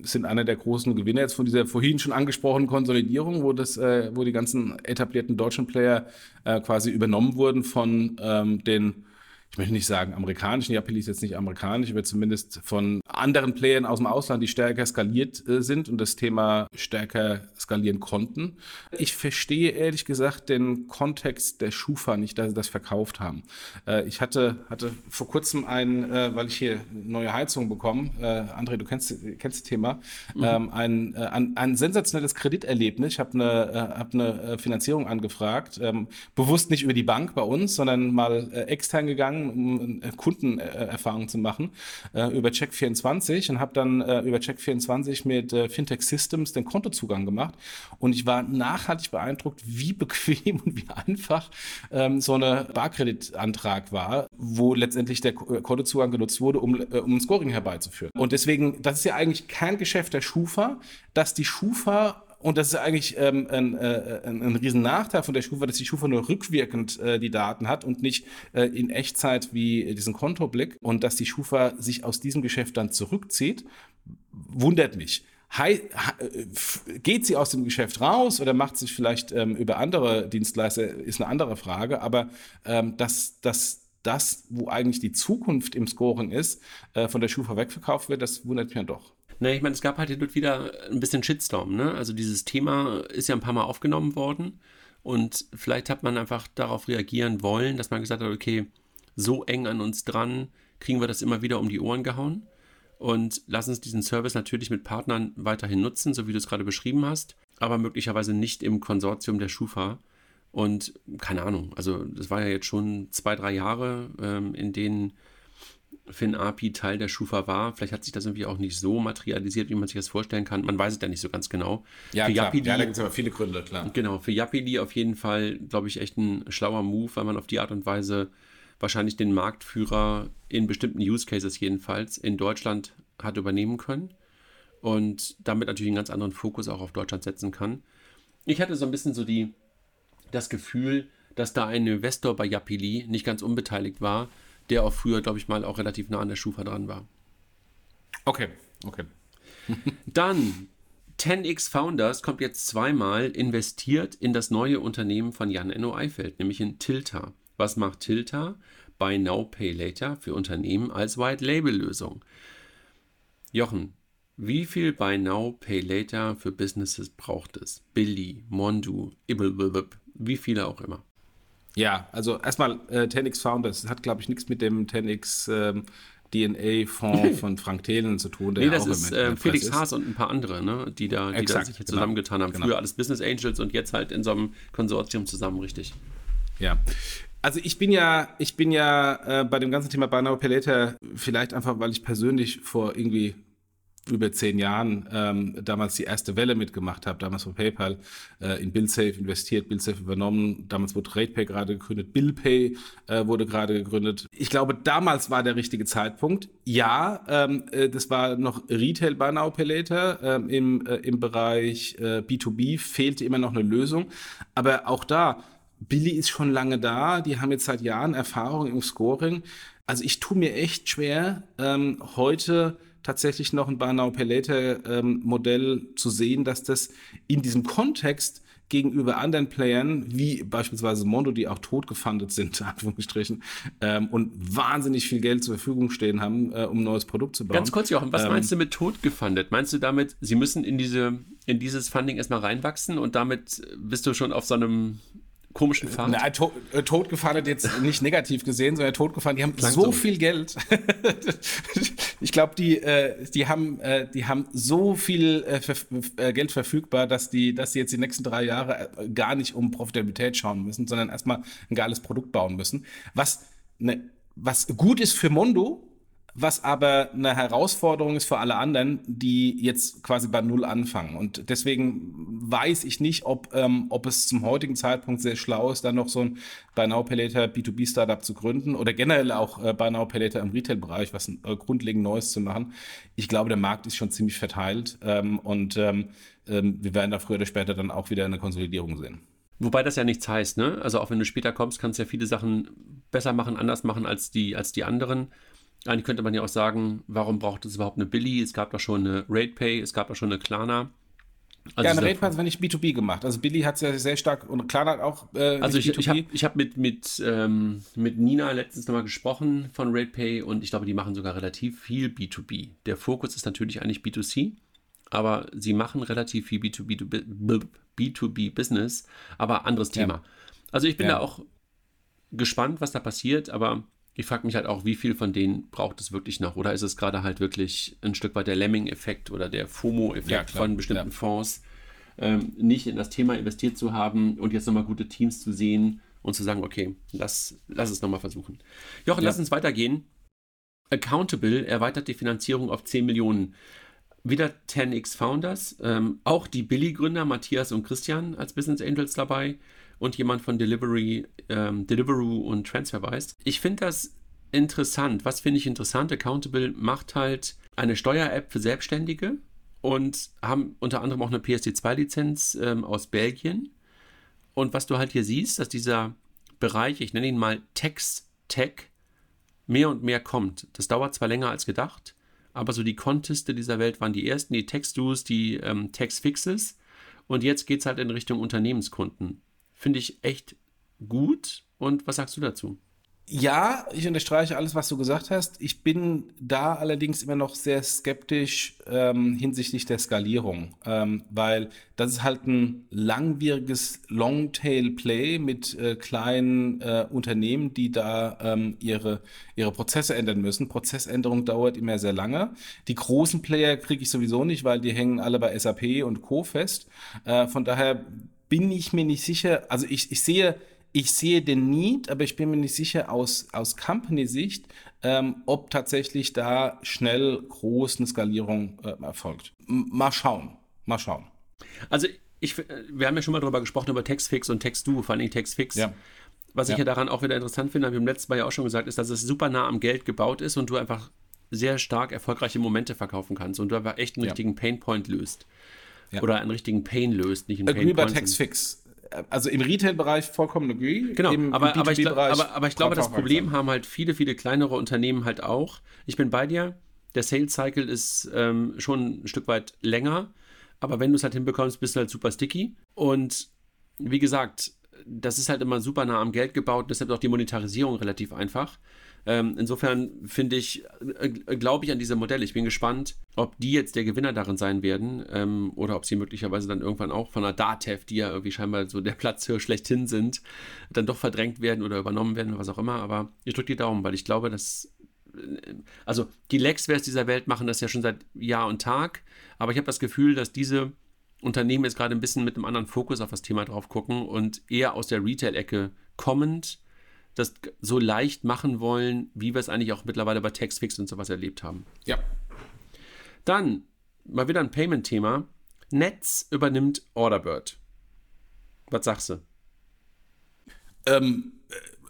sind einer der großen Gewinner jetzt von dieser vorhin schon angesprochenen Konsolidierung, wo das, äh, wo die ganzen etablierten deutschen Player äh, quasi übernommen wurden von ähm, den ich möchte nicht sagen amerikanischen, Yapili ist jetzt nicht amerikanisch, aber zumindest von anderen Playern aus dem Ausland, die stärker skaliert äh, sind und das Thema stärker skalieren konnten. Ich verstehe ehrlich gesagt den Kontext der Schufa nicht, dass sie das verkauft haben. Äh, ich hatte, hatte vor kurzem einen, äh, weil ich hier neue Heizung bekommen, äh, André, du kennst, kennst das Thema, mhm. ähm, ein, ein, ein sensationelles Krediterlebnis. Ich habe eine, hab eine Finanzierung angefragt, ähm, bewusst nicht über die Bank bei uns, sondern mal extern gegangen gegangen, um äh, Kundenerfahrungen zu machen äh, über Check24 und habe dann äh, über Check24 mit Fintech Systems den Kontozugang gemacht und ich war nachhaltig beeindruckt, wie bequem und wie einfach ähm, so eine Barkreditantrag war, wo letztendlich der Kontozugang genutzt wurde, um, um ein Scoring herbeizuführen. Und deswegen, das ist ja eigentlich kein Geschäft der Schufa, dass die Schufa und das ist eigentlich ähm, ein, äh, ein, ein riesen Nachteil von der Schufa, dass die Schufa nur rückwirkend äh, die Daten hat und nicht äh, in Echtzeit wie diesen Kontoblick und dass die Schufa sich aus diesem Geschäft dann zurückzieht, wundert mich. Hi, geht sie aus dem Geschäft raus oder macht sich vielleicht ähm, über andere Dienstleister, ist eine andere Frage, aber ähm, dass, dass das, wo eigentlich die Zukunft im Scoring ist, äh, von der Schufa wegverkauft wird, das wundert mich ja doch. Na, ich meine, es gab halt und wieder ein bisschen Shitstorm, ne? Also dieses Thema ist ja ein paar Mal aufgenommen worden und vielleicht hat man einfach darauf reagieren wollen, dass man gesagt hat, okay, so eng an uns dran, kriegen wir das immer wieder um die Ohren gehauen und lass uns diesen Service natürlich mit Partnern weiterhin nutzen, so wie du es gerade beschrieben hast, aber möglicherweise nicht im Konsortium der Schufa. Und keine Ahnung, also das war ja jetzt schon zwei, drei Jahre, ähm, in denen FinAPI Teil der Schufa war. Vielleicht hat sich das irgendwie auch nicht so materialisiert, wie man sich das vorstellen kann. Man weiß es ja nicht so ganz genau. Ja, für klar. Yapili, ja da gibt es aber viele Gründe, klar. Genau, für Yapili auf jeden Fall, glaube ich, echt ein schlauer Move, weil man auf die Art und Weise wahrscheinlich den Marktführer in bestimmten Use Cases jedenfalls in Deutschland hat übernehmen können und damit natürlich einen ganz anderen Fokus auch auf Deutschland setzen kann. Ich hatte so ein bisschen so die, das Gefühl, dass da ein Investor bei Yapili nicht ganz unbeteiligt war, der auch früher, glaube ich mal, auch relativ nah an der Schufa dran war. Okay, okay. Dann 10x Founders kommt jetzt zweimal investiert in das neue Unternehmen von Jan Enno Eifeld, nämlich in Tilta. Was macht Tilta? Buy Now, Pay Later für Unternehmen als White-Label-Lösung. Jochen, wie viel Buy Now, Pay Later für Businesses braucht es? Billy, Mondu, Ibblbblb, wie viele auch immer. Ja, also erstmal äh, 10x Founders hat, glaube ich, nichts mit dem 10x ähm, DNA-Fonds von Frank Thelen zu tun. Der nee, das ist äh, Felix Haas und ein paar andere, ne, die da, die Exakt, da sich genau, zusammengetan haben. Genau. Früher alles Business Angels und jetzt halt in so einem Konsortium zusammen, richtig. Ja. Also ich bin ja, ich bin ja äh, bei dem ganzen Thema Buy Now Pay Later vielleicht einfach, weil ich persönlich vor irgendwie über zehn Jahren ähm, damals die erste Welle mitgemacht habe, damals von PayPal äh, in BillSafe investiert, BillSafe übernommen, damals wurde RatePay gerade gegründet, BillPay äh, wurde gerade gegründet. Ich glaube, damals war der richtige Zeitpunkt. Ja, ähm, äh, das war noch Retail Buy Now Pay Later ähm, im, äh, im Bereich äh, B2B fehlte immer noch eine Lösung, aber auch da Billy ist schon lange da, die haben jetzt seit Jahren Erfahrung im Scoring. Also ich tue mir echt schwer, ähm, heute tatsächlich noch ein Buy Now Pay Later ähm, Modell zu sehen, dass das in diesem Kontext gegenüber anderen Playern, wie beispielsweise Mondo, die auch tot gefundet sind, Anführungsstrichen, ähm, und wahnsinnig viel Geld zur Verfügung stehen haben, äh, um ein neues Produkt zu bauen. Ganz kurz, Jochen, was ähm, meinst du mit tot gefundet? Meinst du damit, sie müssen in diese, in dieses Funding erstmal reinwachsen und damit bist du schon auf so einem komischen Fahrt. Na, to äh, totgefahren hat jetzt nicht negativ gesehen, sondern totgefahren. Die haben Langsam. so viel Geld. ich glaube, die, äh, die haben, äh, die haben so viel äh, äh, Geld verfügbar, dass die, dass sie jetzt die nächsten drei Jahre äh, gar nicht um Profitabilität schauen müssen, sondern erstmal ein geiles Produkt bauen müssen. Was ne, was gut ist für Mondo, was aber eine Herausforderung ist für alle anderen, die jetzt quasi bei Null anfangen. Und deswegen weiß ich nicht, ob, ähm, ob es zum heutigen Zeitpunkt sehr schlau ist, dann noch so ein Buy Now Pay Later B2B-Startup zu gründen oder generell auch äh, Buy Now Pay Later im Retail-Bereich was äh, grundlegend Neues zu machen. Ich glaube, der Markt ist schon ziemlich verteilt ähm, und ähm, ähm, wir werden da früher oder später dann auch wieder eine Konsolidierung sehen. Wobei das ja nichts heißt, ne? Also auch wenn du später kommst, kannst du ja viele Sachen besser machen, anders machen als die, als die anderen. Eigentlich könnte man ja auch sagen, warum braucht es überhaupt eine Billy? Es gab doch schon eine RatePay, es gab doch schon eine Klarna. Also ja, eine RatePay hat nicht B2B gemacht. Also Billy hat es ja sehr stark und Klarna hat auch. Äh, also ich, ich habe hab mit, mit, ähm, mit Nina letztens nochmal gesprochen von RatePay und ich glaube, die machen sogar relativ viel B2B. Der Fokus ist natürlich eigentlich B2C, aber sie machen relativ viel B2B, B2B Business, aber anderes Thema. Ja. Also ich bin ja. da auch gespannt, was da passiert, aber ich frage mich halt auch, wie viel von denen braucht es wirklich noch? Oder ist es gerade halt wirklich ein Stück weit der Lemming-Effekt oder der FOMO-Effekt ja, von bestimmten ja. Fonds, ähm, nicht in das Thema investiert zu haben und jetzt nochmal gute Teams zu sehen und zu sagen, okay, lass, lass es nochmal versuchen. Jochen, ja. lass uns weitergehen. Accountable erweitert die Finanzierung auf 10 Millionen. Wieder 10x Founders, ähm, auch die Billy-Gründer Matthias und Christian als Business Angels dabei und jemand von Delivery, ähm, Deliveroo und TransferWise. Ich finde das interessant. Was finde ich interessant? Accountable macht halt eine Steuer-App für Selbstständige und haben unter anderem auch eine PSD2-Lizenz ähm, aus Belgien. Und was du halt hier siehst, dass dieser Bereich, ich nenne ihn mal Text-Tech, mehr und mehr kommt. Das dauert zwar länger als gedacht, aber so die Conteste dieser Welt waren die ersten, die Text-Do's, die ähm, Text-Fixes. Und jetzt geht es halt in Richtung Unternehmenskunden. Finde ich echt gut. Und was sagst du dazu? Ja, ich unterstreiche alles, was du gesagt hast. Ich bin da allerdings immer noch sehr skeptisch ähm, hinsichtlich der Skalierung, ähm, weil das ist halt ein langwieriges Longtail-Play mit äh, kleinen äh, Unternehmen, die da ähm, ihre, ihre Prozesse ändern müssen. Prozessänderung dauert immer sehr lange. Die großen Player kriege ich sowieso nicht, weil die hängen alle bei SAP und Co. fest. Äh, von daher bin ich mir nicht sicher, also ich, ich sehe ich sehe den Need, aber ich bin mir nicht sicher aus, aus Company-Sicht, ähm, ob tatsächlich da schnell groß eine Skalierung äh, erfolgt. M mal schauen. Mal schauen. Also ich, wir haben ja schon mal darüber gesprochen, über Textfix und Textdo, vor allem Textfix. Ja. Was ich ja. ja daran auch wieder interessant finde, habe ich im letzten Mal ja auch schon gesagt, ist, dass es super nah am Geld gebaut ist und du einfach sehr stark erfolgreiche Momente verkaufen kannst und du einfach echt einen ja. richtigen Painpoint löst. Ja. Oder einen richtigen Pain löst, nicht einen Agree Painpoint. bei Textfix also im Retail-Bereich vollkommen agree. Genau, aber, aber, ich, aber, aber ich glaube, das Problem haben halt viele, viele kleinere Unternehmen halt auch. Ich bin bei dir, der Sales-Cycle ist ähm, schon ein Stück weit länger, aber wenn du es halt hinbekommst, bist du halt super sticky. Und wie gesagt, das ist halt immer super nah am Geld gebaut, deshalb auch die Monetarisierung relativ einfach. Ähm, insofern finde ich, äh, glaube ich an diese Modelle. Ich bin gespannt, ob die jetzt der Gewinner darin sein werden ähm, oder ob sie möglicherweise dann irgendwann auch von der DATEV, die ja irgendwie scheinbar so der Platzhöhe schlechthin sind, dann doch verdrängt werden oder übernommen werden oder was auch immer. Aber ich drücke die Daumen, weil ich glaube, dass äh, also die Lexwares dieser Welt machen das ja schon seit Jahr und Tag, aber ich habe das Gefühl, dass diese Unternehmen jetzt gerade ein bisschen mit einem anderen Fokus auf das Thema drauf gucken und eher aus der Retail-Ecke kommend das so leicht machen wollen, wie wir es eigentlich auch mittlerweile bei Textfix und sowas erlebt haben. Ja. Dann mal wieder ein Payment-Thema. Netz übernimmt Orderbird. Was sagst du? Ähm,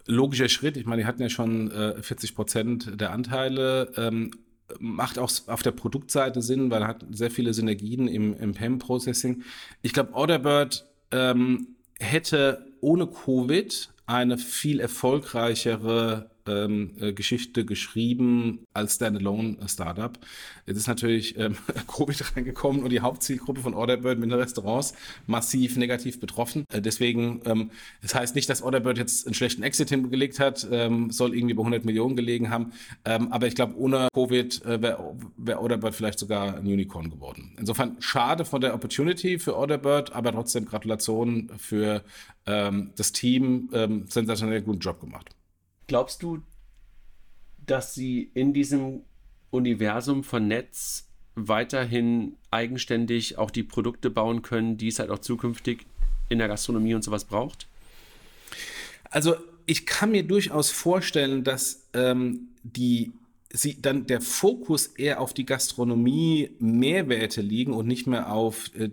logischer Schritt. Ich meine, die hatten ja schon äh, 40 Prozent der Anteile. Ähm, macht auch auf der Produktseite Sinn, weil er hat sehr viele Synergien im, im Payment-Processing. Ich glaube, Orderbird ähm, hätte ohne Covid eine viel erfolgreichere ähm, äh, Geschichte geschrieben als Standalone-Startup. Jetzt ist natürlich ähm, Covid reingekommen und die Hauptzielgruppe von Orderbird mit den Restaurants massiv negativ betroffen. Äh, deswegen, ähm, das heißt nicht, dass Orderbird jetzt einen schlechten Exit hingelegt hat, ähm, soll irgendwie bei 100 Millionen gelegen haben. Ähm, aber ich glaube, ohne Covid äh, wäre wär Orderbird vielleicht sogar ein Unicorn geworden. Insofern schade von der Opportunity für Orderbird, aber trotzdem Gratulation für ähm, das Team. Ähm, sensationell guten Job gemacht. Glaubst du, dass sie in diesem Universum von Netz weiterhin eigenständig auch die Produkte bauen können, die es halt auch zukünftig in der Gastronomie und sowas braucht? Also ich kann mir durchaus vorstellen, dass ähm, die sie dann der Fokus eher auf die Gastronomie Mehrwerte liegen und nicht mehr auf äh,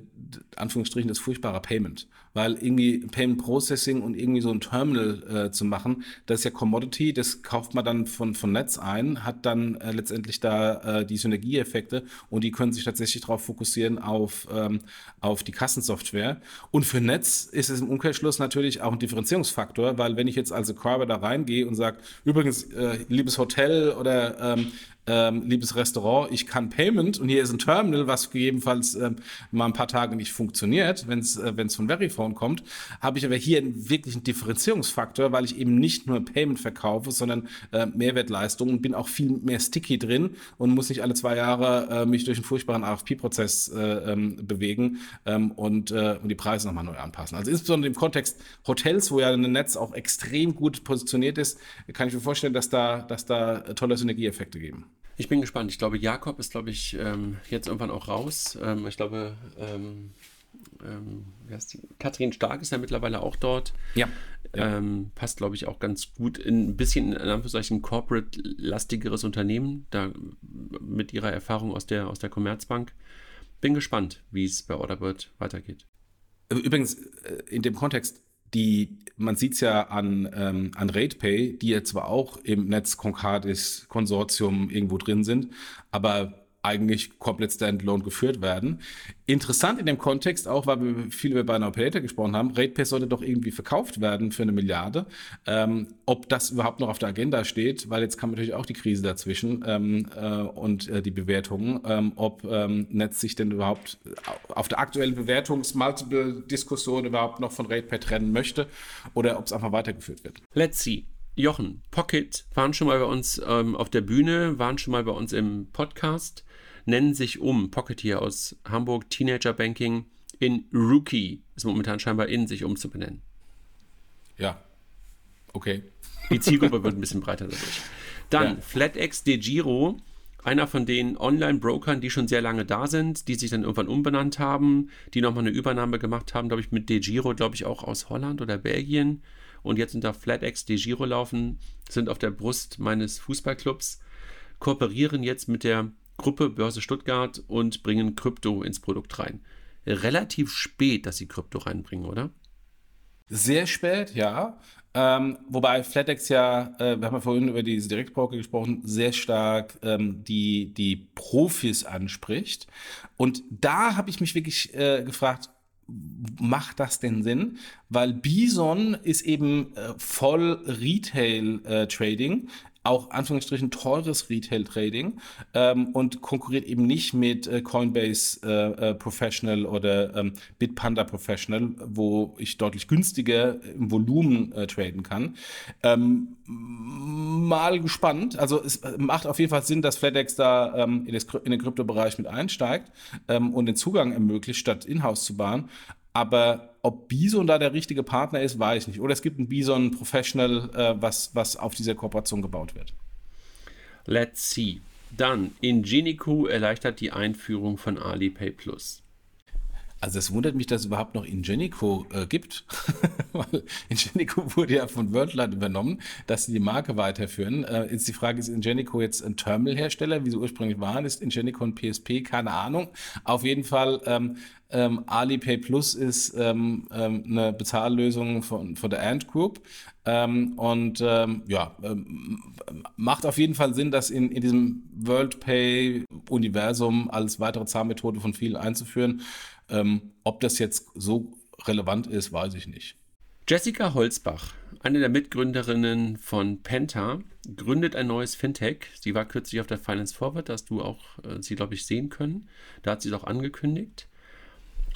Anführungsstrichen das furchtbare Payment weil irgendwie Payment Processing und irgendwie so ein Terminal äh, zu machen, das ist ja Commodity, das kauft man dann von, von Netz ein, hat dann äh, letztendlich da äh, die Synergieeffekte und die können sich tatsächlich darauf fokussieren auf, ähm, auf die Kassensoftware. Und für Netz ist es im Umkehrschluss natürlich auch ein Differenzierungsfaktor, weil wenn ich jetzt als Acquirer da reingehe und sage, übrigens, äh, liebes Hotel oder ähm, ähm, liebes Restaurant, ich kann Payment und hier ist ein Terminal, was gegebenenfalls ähm, mal ein paar Tage nicht funktioniert, wenn es äh, wenn's von Verifone kommt, habe ich aber hier einen wirklichen Differenzierungsfaktor, weil ich eben nicht nur Payment verkaufe, sondern äh, Mehrwertleistungen und bin auch viel mehr sticky drin und muss nicht alle zwei Jahre äh, mich durch einen furchtbaren RFP-Prozess äh, ähm, bewegen ähm, und, äh, und die Preise nochmal neu anpassen. Also insbesondere im Kontext Hotels, wo ja ein Netz auch extrem gut positioniert ist, kann ich mir vorstellen, dass da, dass da tolle Synergieeffekte geben. Ich bin gespannt. Ich glaube, Jakob ist, glaube ich, ähm, jetzt irgendwann auch raus. Ähm, ich glaube, ähm, ähm, Kathrin Stark ist ja mittlerweile auch dort. Ja. ja. Ähm, passt, glaube ich, auch ganz gut in ein bisschen in Anführungszeichen corporate-lastigeres Unternehmen, da mit ihrer Erfahrung aus der, aus der Commerzbank. Bin gespannt, wie es bei Orderbird weitergeht. Übrigens, äh, in dem Kontext, die, man sieht es ja an, ähm, an RatePay, die ja zwar auch im Netz Concardis Konsortium irgendwo drin sind, aber eigentlich komplett standalone geführt werden. Interessant in dem Kontext auch, weil wir viel über Pay Later gesprochen haben, RatePay sollte doch irgendwie verkauft werden für eine Milliarde. Ähm, ob das überhaupt noch auf der Agenda steht, weil jetzt kam natürlich auch die Krise dazwischen ähm, äh, und äh, die Bewertungen, ähm, ob ähm, Netz sich denn überhaupt auf der aktuellen Bewertungs-Multiple-Diskussion überhaupt noch von RatePay trennen möchte oder ob es einfach weitergeführt wird. Let's see. Jochen, Pocket waren schon mal bei uns ähm, auf der Bühne, waren schon mal bei uns im Podcast, nennen sich um, Pocket hier aus Hamburg, Teenager Banking, in Rookie, ist momentan scheinbar in sich umzubenennen. Ja, okay. Die Zielgruppe wird ein bisschen breiter dadurch. Dann ja. FlatEx De Giro, einer von den Online-Brokern, die schon sehr lange da sind, die sich dann irgendwann umbenannt haben, die nochmal eine Übernahme gemacht haben, glaube ich, mit De Giro, glaube ich, auch aus Holland oder Belgien und jetzt unter FlatEx De Giro laufen, sind auf der Brust meines Fußballclubs, kooperieren jetzt mit der Gruppe Börse Stuttgart und bringen Krypto ins Produkt rein. Relativ spät, dass sie Krypto reinbringen, oder? Sehr spät, ja. Ähm, wobei FlatEx ja, äh, wir haben ja vorhin über diese Direktbroker gesprochen, sehr stark ähm, die, die Profis anspricht. Und da habe ich mich wirklich äh, gefragt, macht das denn Sinn? Weil Bison ist eben äh, voll Retail-Trading. Äh, auch Anführungsstrichen teures Retail-Trading ähm, und konkurriert eben nicht mit äh, Coinbase äh, äh, Professional oder ähm, Bitpanda Professional, wo ich deutlich günstiger im Volumen äh, traden kann. Ähm, mal gespannt. Also es macht auf jeden Fall Sinn, dass FedEx da ähm, in, das, in den Kryptobereich mit einsteigt ähm, und den Zugang ermöglicht, statt in-house zu bauen. Aber ob Bison da der richtige Partner ist, weiß ich nicht. Oder es gibt ein Bison Professional, äh, was, was auf dieser Kooperation gebaut wird. Let's see. Dann, Ingenico erleichtert die Einführung von Alipay Plus. Also es wundert mich, dass es überhaupt noch Ingenico äh, gibt, weil Ingenico wurde ja von Worldline übernommen, dass sie die Marke weiterführen. Äh, jetzt die Frage, ist Ingenico jetzt ein Terminalhersteller, wie sie ursprünglich waren? Ist Ingenico ein PSP? Keine Ahnung. Auf jeden Fall, ähm, ähm, Alipay Plus ist ähm, ähm, eine Bezahllösung von, von der Ant Group. Ähm, und ähm, ja, ähm, macht auf jeden Fall Sinn, das in, in diesem WorldPay-Universum als weitere Zahlmethode von vielen einzuführen. Ähm, ob das jetzt so relevant ist, weiß ich nicht. Jessica Holzbach, eine der Mitgründerinnen von Penta, gründet ein neues Fintech. Sie war kürzlich auf der Finance Forward, da hast du auch äh, sie, glaube ich, sehen können. Da hat sie es auch angekündigt.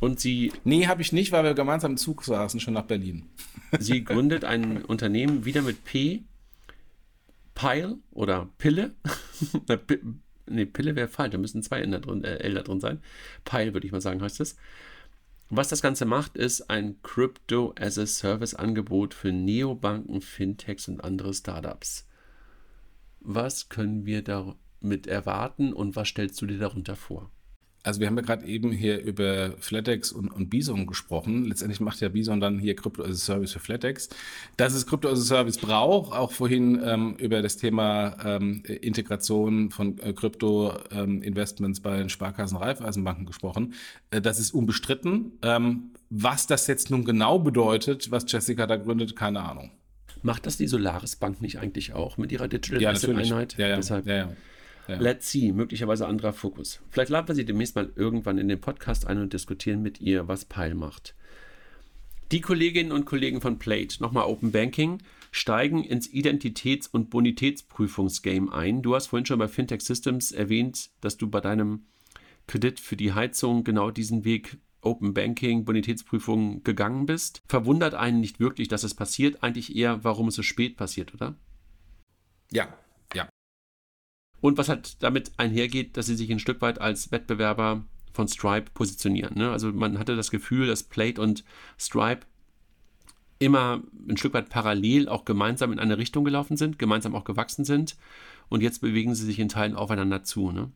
Und sie. Nee, habe ich nicht, weil wir gemeinsam im Zug saßen, schon nach Berlin. sie gründet ein Unternehmen wieder mit P. Pile oder Pille. Ne, Pille wäre falsch, da müssen zwei L da drin, äh, L da drin sein. Pile, würde ich mal sagen, heißt es. Was das Ganze macht, ist ein Crypto as a Service Angebot für Neobanken, Fintechs und andere Startups. Was können wir damit erwarten und was stellst du dir darunter vor? Also wir haben ja gerade eben hier über FlatEx und, und Bison gesprochen. Letztendlich macht ja Bison dann hier Crypto as a Service für FlatEx. Dass es Crypto as a Service braucht, auch vorhin ähm, über das Thema ähm, Integration von äh, Krypto-Investments ähm, bei den Sparkassen, Raiffeisenbanken gesprochen. Äh, das ist unbestritten. Ähm, was das jetzt nun genau bedeutet, was Jessica da gründet, keine Ahnung. Macht das die Solaris Bank nicht eigentlich auch mit ihrer Digital ja, Asset Einheit? Ja, ja, Deshalb. ja, ja. Ja. Let's see, möglicherweise anderer Fokus. Vielleicht laden wir sie demnächst mal irgendwann in den Podcast ein und diskutieren mit ihr, was Pile macht. Die Kolleginnen und Kollegen von Plate, nochmal Open Banking, steigen ins Identitäts- und Bonitätsprüfungsgame ein. Du hast vorhin schon bei Fintech Systems erwähnt, dass du bei deinem Kredit für die Heizung genau diesen Weg Open Banking, Bonitätsprüfung gegangen bist. Verwundert einen nicht wirklich, dass es passiert, eigentlich eher, warum es so spät passiert, oder? Ja, und was halt damit einhergeht, dass sie sich ein Stück weit als Wettbewerber von Stripe positionieren. Ne? Also man hatte das Gefühl, dass Plate und Stripe immer ein Stück weit parallel auch gemeinsam in eine Richtung gelaufen sind, gemeinsam auch gewachsen sind. Und jetzt bewegen sie sich in Teilen aufeinander zu. Ne?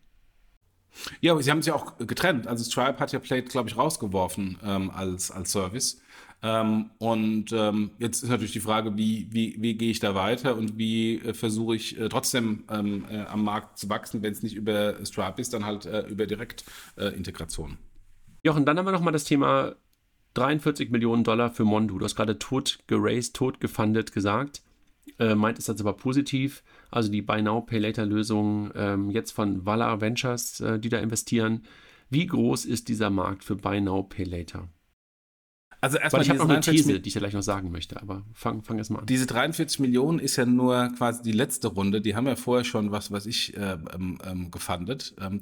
Ja, aber sie haben sich auch getrennt. Also Stripe hat ja Plate, glaube ich, rausgeworfen ähm, als, als Service. Ähm, und ähm, jetzt ist natürlich die Frage, wie, wie, wie gehe ich da weiter und wie äh, versuche ich äh, trotzdem ähm, äh, am Markt zu wachsen, wenn es nicht über Stripe ist, dann halt äh, über Direktintegration. Jochen, dann haben wir nochmal das Thema 43 Millionen Dollar für Mondu. Du hast gerade tot geraced, tot gefundet gesagt. Äh, meint es das aber positiv. Also die Buy Now, Pay Later Lösung ähm, jetzt von Vala Ventures, äh, die da investieren. Wie groß ist dieser Markt für Buy Now, Pay Later? Also erstmal ich habe noch eine These, die ich dir gleich noch sagen möchte, aber fang, fang erst mal an. Diese 43 Millionen ist ja nur quasi die letzte Runde. Die haben ja vorher schon was, was ich äh, ähm, ähm, gefundet. Ähm,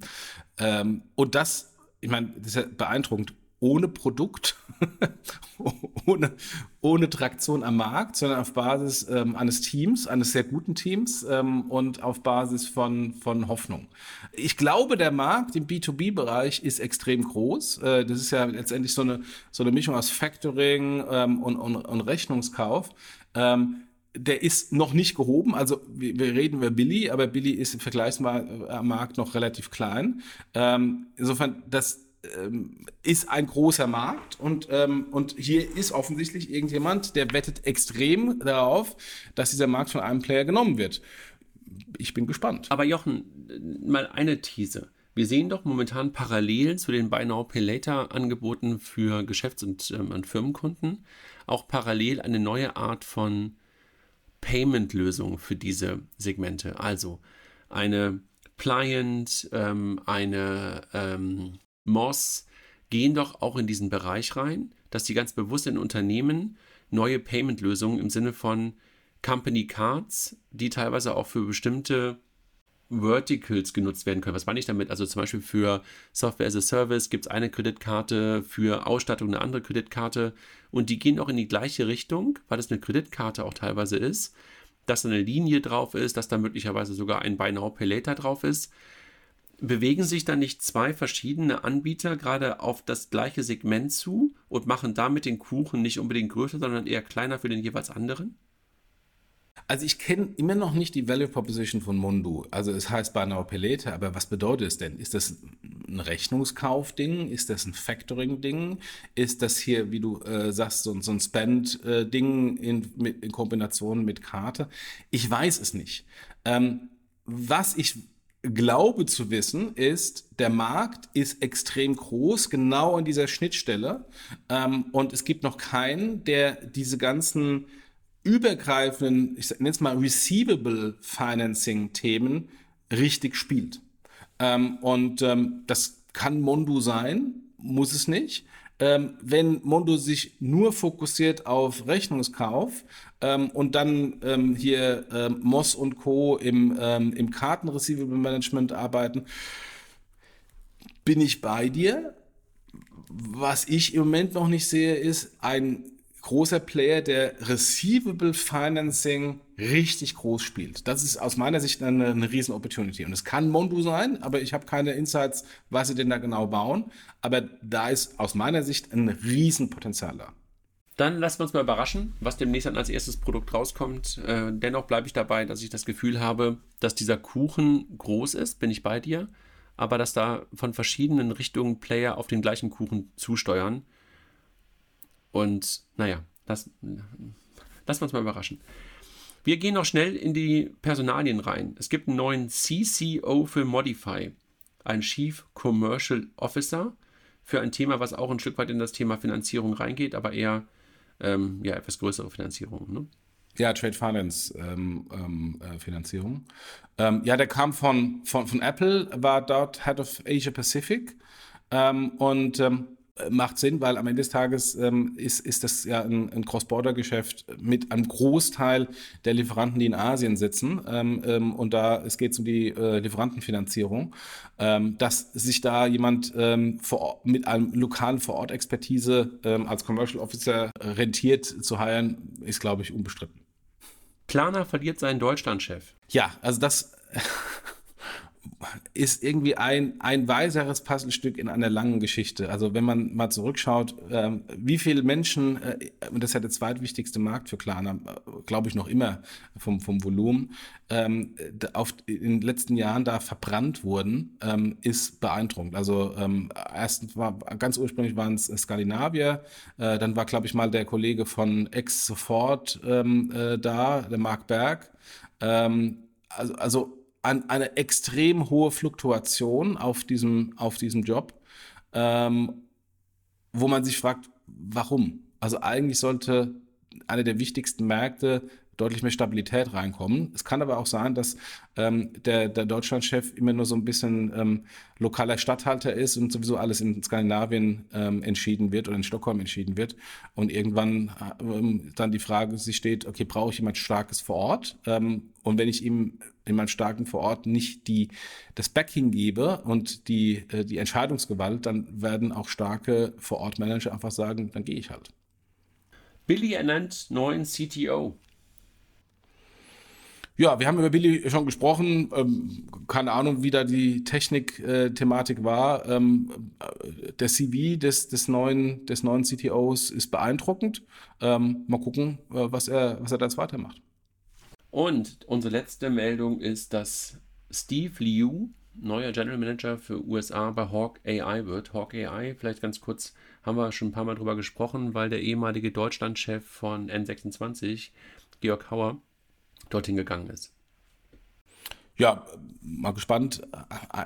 ähm, und das, ich meine, das ist ja beeindruckend ohne Produkt, ohne, ohne Traktion am Markt, sondern auf Basis ähm, eines Teams, eines sehr guten Teams ähm, und auf Basis von, von Hoffnung. Ich glaube, der Markt im B2B-Bereich ist extrem groß. Äh, das ist ja letztendlich so eine, so eine Mischung aus Factoring ähm, und, und, und Rechnungskauf. Ähm, der ist noch nicht gehoben. Also wir, wir reden über Billy, aber Billy ist im Vergleichsmarkt noch relativ klein. Ähm, insofern, das ähm, ist ein großer Markt und, ähm, und hier ist offensichtlich irgendjemand, der wettet extrem darauf, dass dieser Markt von einem Player genommen wird. Ich bin gespannt. Aber Jochen, mal eine These. Wir sehen doch momentan parallel zu den Buy Now Pay Later Angeboten für Geschäfts- und, ähm, und Firmenkunden auch parallel eine neue Art von Payment-Lösung für diese Segmente. Also eine Pliant, ähm, eine ähm, Moss gehen doch auch in diesen Bereich rein, dass die ganz bewusst in Unternehmen neue Payment-Lösungen im Sinne von Company Cards, die teilweise auch für bestimmte Verticals genutzt werden können. Was meine ich damit? Also zum Beispiel für Software as a Service gibt es eine Kreditkarte, für Ausstattung eine andere Kreditkarte und die gehen auch in die gleiche Richtung, weil es eine Kreditkarte auch teilweise ist, dass da eine Linie drauf ist, dass da möglicherweise sogar ein Buy Now Pay Later drauf ist. Bewegen sich da nicht zwei verschiedene Anbieter gerade auf das gleiche Segment zu und machen damit den Kuchen nicht unbedingt größer, sondern eher kleiner für den jeweils anderen? Also ich kenne immer noch nicht die Value Proposition von Mundu. Also es heißt Now Pelete, aber was bedeutet es denn? Ist das ein Rechnungskauf-Ding? Ist das ein Factoring-Ding? Ist das hier, wie du äh, sagst, so, so ein Spend-Ding in, in Kombination mit Karte? Ich weiß es nicht. Ähm, was ich glaube zu wissen, ist, der Markt ist extrem groß, genau an dieser Schnittstelle. Ähm, und es gibt noch keinen, der diese ganzen übergreifenden, ich nenne es mal Receivable Financing Themen richtig spielt. Ähm, und ähm, das kann Mondo sein, muss es nicht. Ähm, wenn Mondo sich nur fokussiert auf Rechnungskauf ähm, und dann ähm, hier ähm, Moss und Co. im, ähm, im Karten-Receivable Management arbeiten, bin ich bei dir. Was ich im Moment noch nicht sehe, ist ein großer Player, der Receivable Financing richtig groß spielt. Das ist aus meiner Sicht eine, eine riesen Opportunity. Und es kann Mondu sein, aber ich habe keine Insights, was sie denn da genau bauen. Aber da ist aus meiner Sicht ein riesen Potenzial da. Dann lassen wir uns mal überraschen, was demnächst dann als erstes Produkt rauskommt. Äh, dennoch bleibe ich dabei, dass ich das Gefühl habe, dass dieser Kuchen groß ist, bin ich bei dir, aber dass da von verschiedenen Richtungen Player auf den gleichen Kuchen zusteuern. Und naja, das, lassen wir uns mal überraschen. Wir gehen noch schnell in die Personalien rein. Es gibt einen neuen CCO für Modify, einen Chief Commercial Officer für ein Thema, was auch ein Stück weit in das Thema Finanzierung reingeht, aber eher ähm, ja, etwas größere Finanzierung. Ne? Ja, Trade Finance ähm, ähm, äh, Finanzierung. Ähm, ja, der kam von, von, von Apple, war dort Head of Asia Pacific ähm, und ähm, macht Sinn, weil am Ende des Tages ähm, ist, ist das ja ein, ein Cross-Border-Geschäft mit einem Großteil der Lieferanten, die in Asien sitzen. Ähm, ähm, und da es geht um die äh, Lieferantenfinanzierung, ähm, dass sich da jemand ähm, vor, mit einem lokalen Vor-Ort-Expertise ähm, als Commercial Officer rentiert zu heiren, ist, glaube ich, unbestritten. Planer verliert seinen Deutschlandchef. Ja, also das ist irgendwie ein, ein weiseres Puzzlestück in einer langen Geschichte. Also wenn man mal zurückschaut, ähm, wie viele Menschen, äh, und das ist ja der zweitwichtigste Markt für Klarna, äh, glaube ich noch immer vom, vom Volumen, ähm, auf, in den letzten Jahren da verbrannt wurden, ähm, ist beeindruckend. Also ähm, erstens war, ganz ursprünglich waren es Skandinavier, äh, dann war, glaube ich, mal der Kollege von Ex Sofort ähm, äh, da, der Mark Berg. Ähm, also, also an eine extrem hohe Fluktuation auf diesem, auf diesem Job, ähm, wo man sich fragt, warum? Also eigentlich sollte eine der wichtigsten Märkte deutlich mehr Stabilität reinkommen. Es kann aber auch sein, dass ähm, der, der Deutschlandchef immer nur so ein bisschen ähm, lokaler Stadthalter ist und sowieso alles in Skandinavien ähm, entschieden wird oder in Stockholm entschieden wird. Und irgendwann ähm, dann die Frage sich steht, okay, brauche ich jemand Starkes vor Ort? Ähm, und wenn ich ihm jemand Starken vor Ort nicht die, das Backing gebe und die, äh, die Entscheidungsgewalt, dann werden auch starke vor Ort Manager einfach sagen, dann gehe ich halt. Billy ernannt neuen CTO. Ja, wir haben über Billy schon gesprochen. Ähm, keine Ahnung, wie da die Technik-Thematik äh, war. Ähm, äh, der CV des, des, neuen, des neuen CTOs ist beeindruckend. Ähm, mal gucken, äh, was, er, was er da jetzt weitermacht. Und unsere letzte Meldung ist, dass Steve Liu neuer General Manager für USA bei Hawk AI wird. Hawk AI, vielleicht ganz kurz, haben wir schon ein paar Mal drüber gesprochen, weil der ehemalige Deutschlandchef von N26, Georg Hauer, dorthin gegangen ist. Ja, mal gespannt.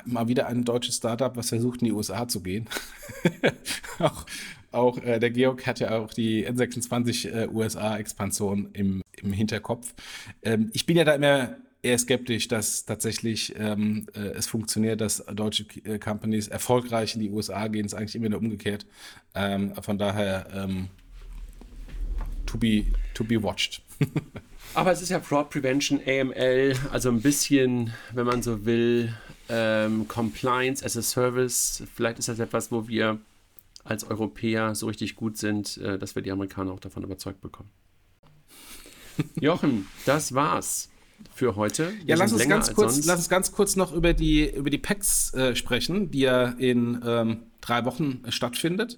Mal wieder ein deutsches Startup, was versucht, in die USA zu gehen. auch auch äh, der Georg hat ja auch die N26 äh, USA-Expansion im, im Hinterkopf. Ähm, ich bin ja da immer eher skeptisch, dass tatsächlich ähm, äh, es funktioniert, dass deutsche äh, Companies erfolgreich in die USA gehen. ist eigentlich immer nur umgekehrt. Ähm, von daher ähm, to, be, to be watched. Aber es ist ja Fraud Prevention, AML, also ein bisschen, wenn man so will, ähm, Compliance as a Service. Vielleicht ist das etwas, wo wir als Europäer so richtig gut sind, äh, dass wir die Amerikaner auch davon überzeugt bekommen. Jochen, das war's für heute. Wir ja, lass uns, ganz kurz, lass uns ganz kurz noch über die, über die PACs äh, sprechen, die ja in ähm, drei Wochen äh, stattfindet.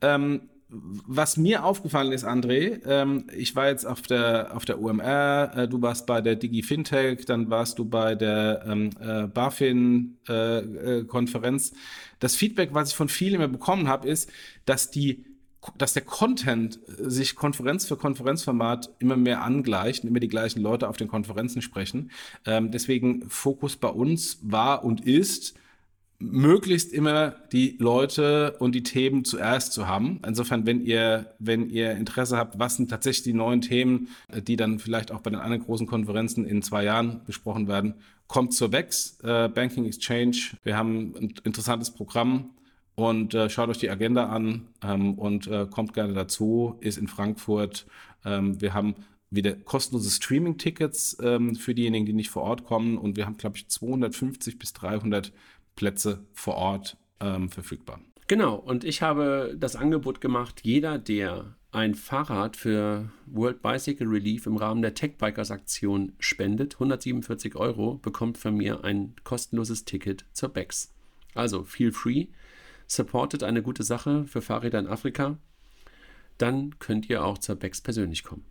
Ähm, was mir aufgefallen ist, André, ähm, ich war jetzt auf der, auf der UMR, äh, du warst bei der Digi Fintech, dann warst du bei der ähm, äh, BaFin-Konferenz. Äh, äh das Feedback, was ich von vielen immer bekommen habe, ist, dass die dass der Content sich Konferenz für Konferenzformat immer mehr angleicht und immer die gleichen Leute auf den Konferenzen sprechen. Ähm, deswegen Fokus bei uns war und ist, möglichst immer die Leute und die Themen zuerst zu haben. Insofern, wenn ihr, wenn ihr Interesse habt, was sind tatsächlich die neuen Themen, äh, die dann vielleicht auch bei den anderen großen Konferenzen in zwei Jahren besprochen werden, kommt zur BEX, äh, Banking Exchange. Wir haben ein interessantes Programm und äh, schaut euch die Agenda an ähm, und äh, kommt gerne dazu, ist in Frankfurt. Ähm, wir haben wieder kostenlose Streaming-Tickets ähm, für diejenigen, die nicht vor Ort kommen und wir haben, glaube ich, 250 bis 300 Plätze vor Ort ähm, verfügbar. Genau, und ich habe das Angebot gemacht, jeder, der ein Fahrrad für World Bicycle Relief im Rahmen der Tech Bikers Aktion spendet, 147 Euro, bekommt von mir ein kostenloses Ticket zur BEX. Also feel free, supportet eine gute Sache für Fahrräder in Afrika, dann könnt ihr auch zur BEX persönlich kommen.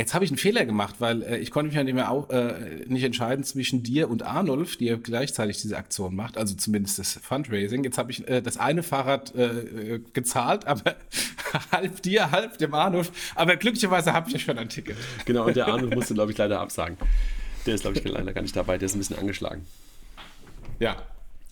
Jetzt habe ich einen Fehler gemacht, weil äh, ich konnte mich ja nicht mehr auch, äh, nicht entscheiden zwischen dir und Arnulf, die ja gleichzeitig diese Aktion macht, also zumindest das Fundraising. Jetzt habe ich äh, das eine Fahrrad äh, gezahlt, aber halb dir, halb dem Arnulf. Aber glücklicherweise habe ich ja schon ein Ticket. Genau, und der Arnulf musste, glaube ich, leider absagen. Der ist, glaube ich, leider gar nicht dabei, der ist ein bisschen angeschlagen. Ja,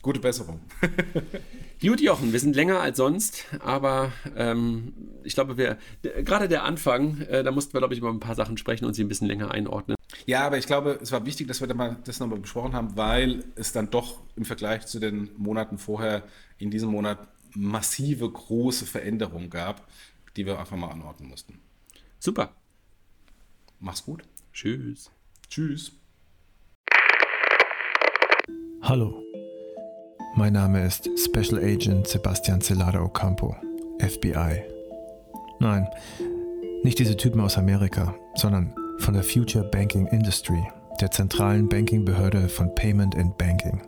Gute Besserung. Gut, Jochen, wir sind länger als sonst, aber ähm, ich glaube, wir gerade der Anfang, äh, da mussten wir, glaube ich, über ein paar Sachen sprechen und sie ein bisschen länger einordnen. Ja, aber ich glaube, es war wichtig, dass wir da mal das nochmal besprochen haben, weil es dann doch im Vergleich zu den Monaten vorher in diesem Monat massive große Veränderungen gab, die wir einfach mal anordnen mussten. Super. Mach's gut. Tschüss. Tschüss. Hallo. Mein Name ist Special Agent Sebastian Celada Ocampo, FBI. Nein, nicht diese Typen aus Amerika, sondern von der Future Banking Industry, der zentralen Bankingbehörde von Payment and Banking.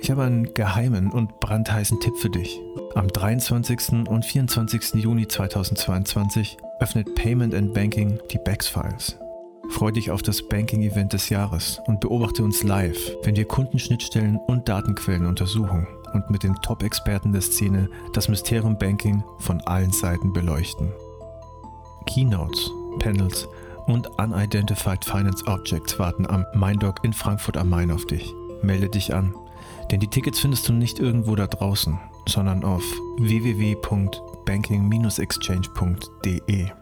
Ich habe einen geheimen und brandheißen Tipp für dich. Am 23. und 24. Juni 2022 öffnet Payment and Banking die BEX-Files. Freu dich auf das Banking-Event des Jahres und beobachte uns live, wenn wir Kundenschnittstellen und Datenquellen untersuchen und mit den Top-Experten der Szene das Mysterium Banking von allen Seiten beleuchten. Keynotes, Panels und Unidentified Finance Objects warten am MindDoc in Frankfurt am Main auf dich. Melde dich an, denn die Tickets findest du nicht irgendwo da draußen, sondern auf www.banking-exchange.de.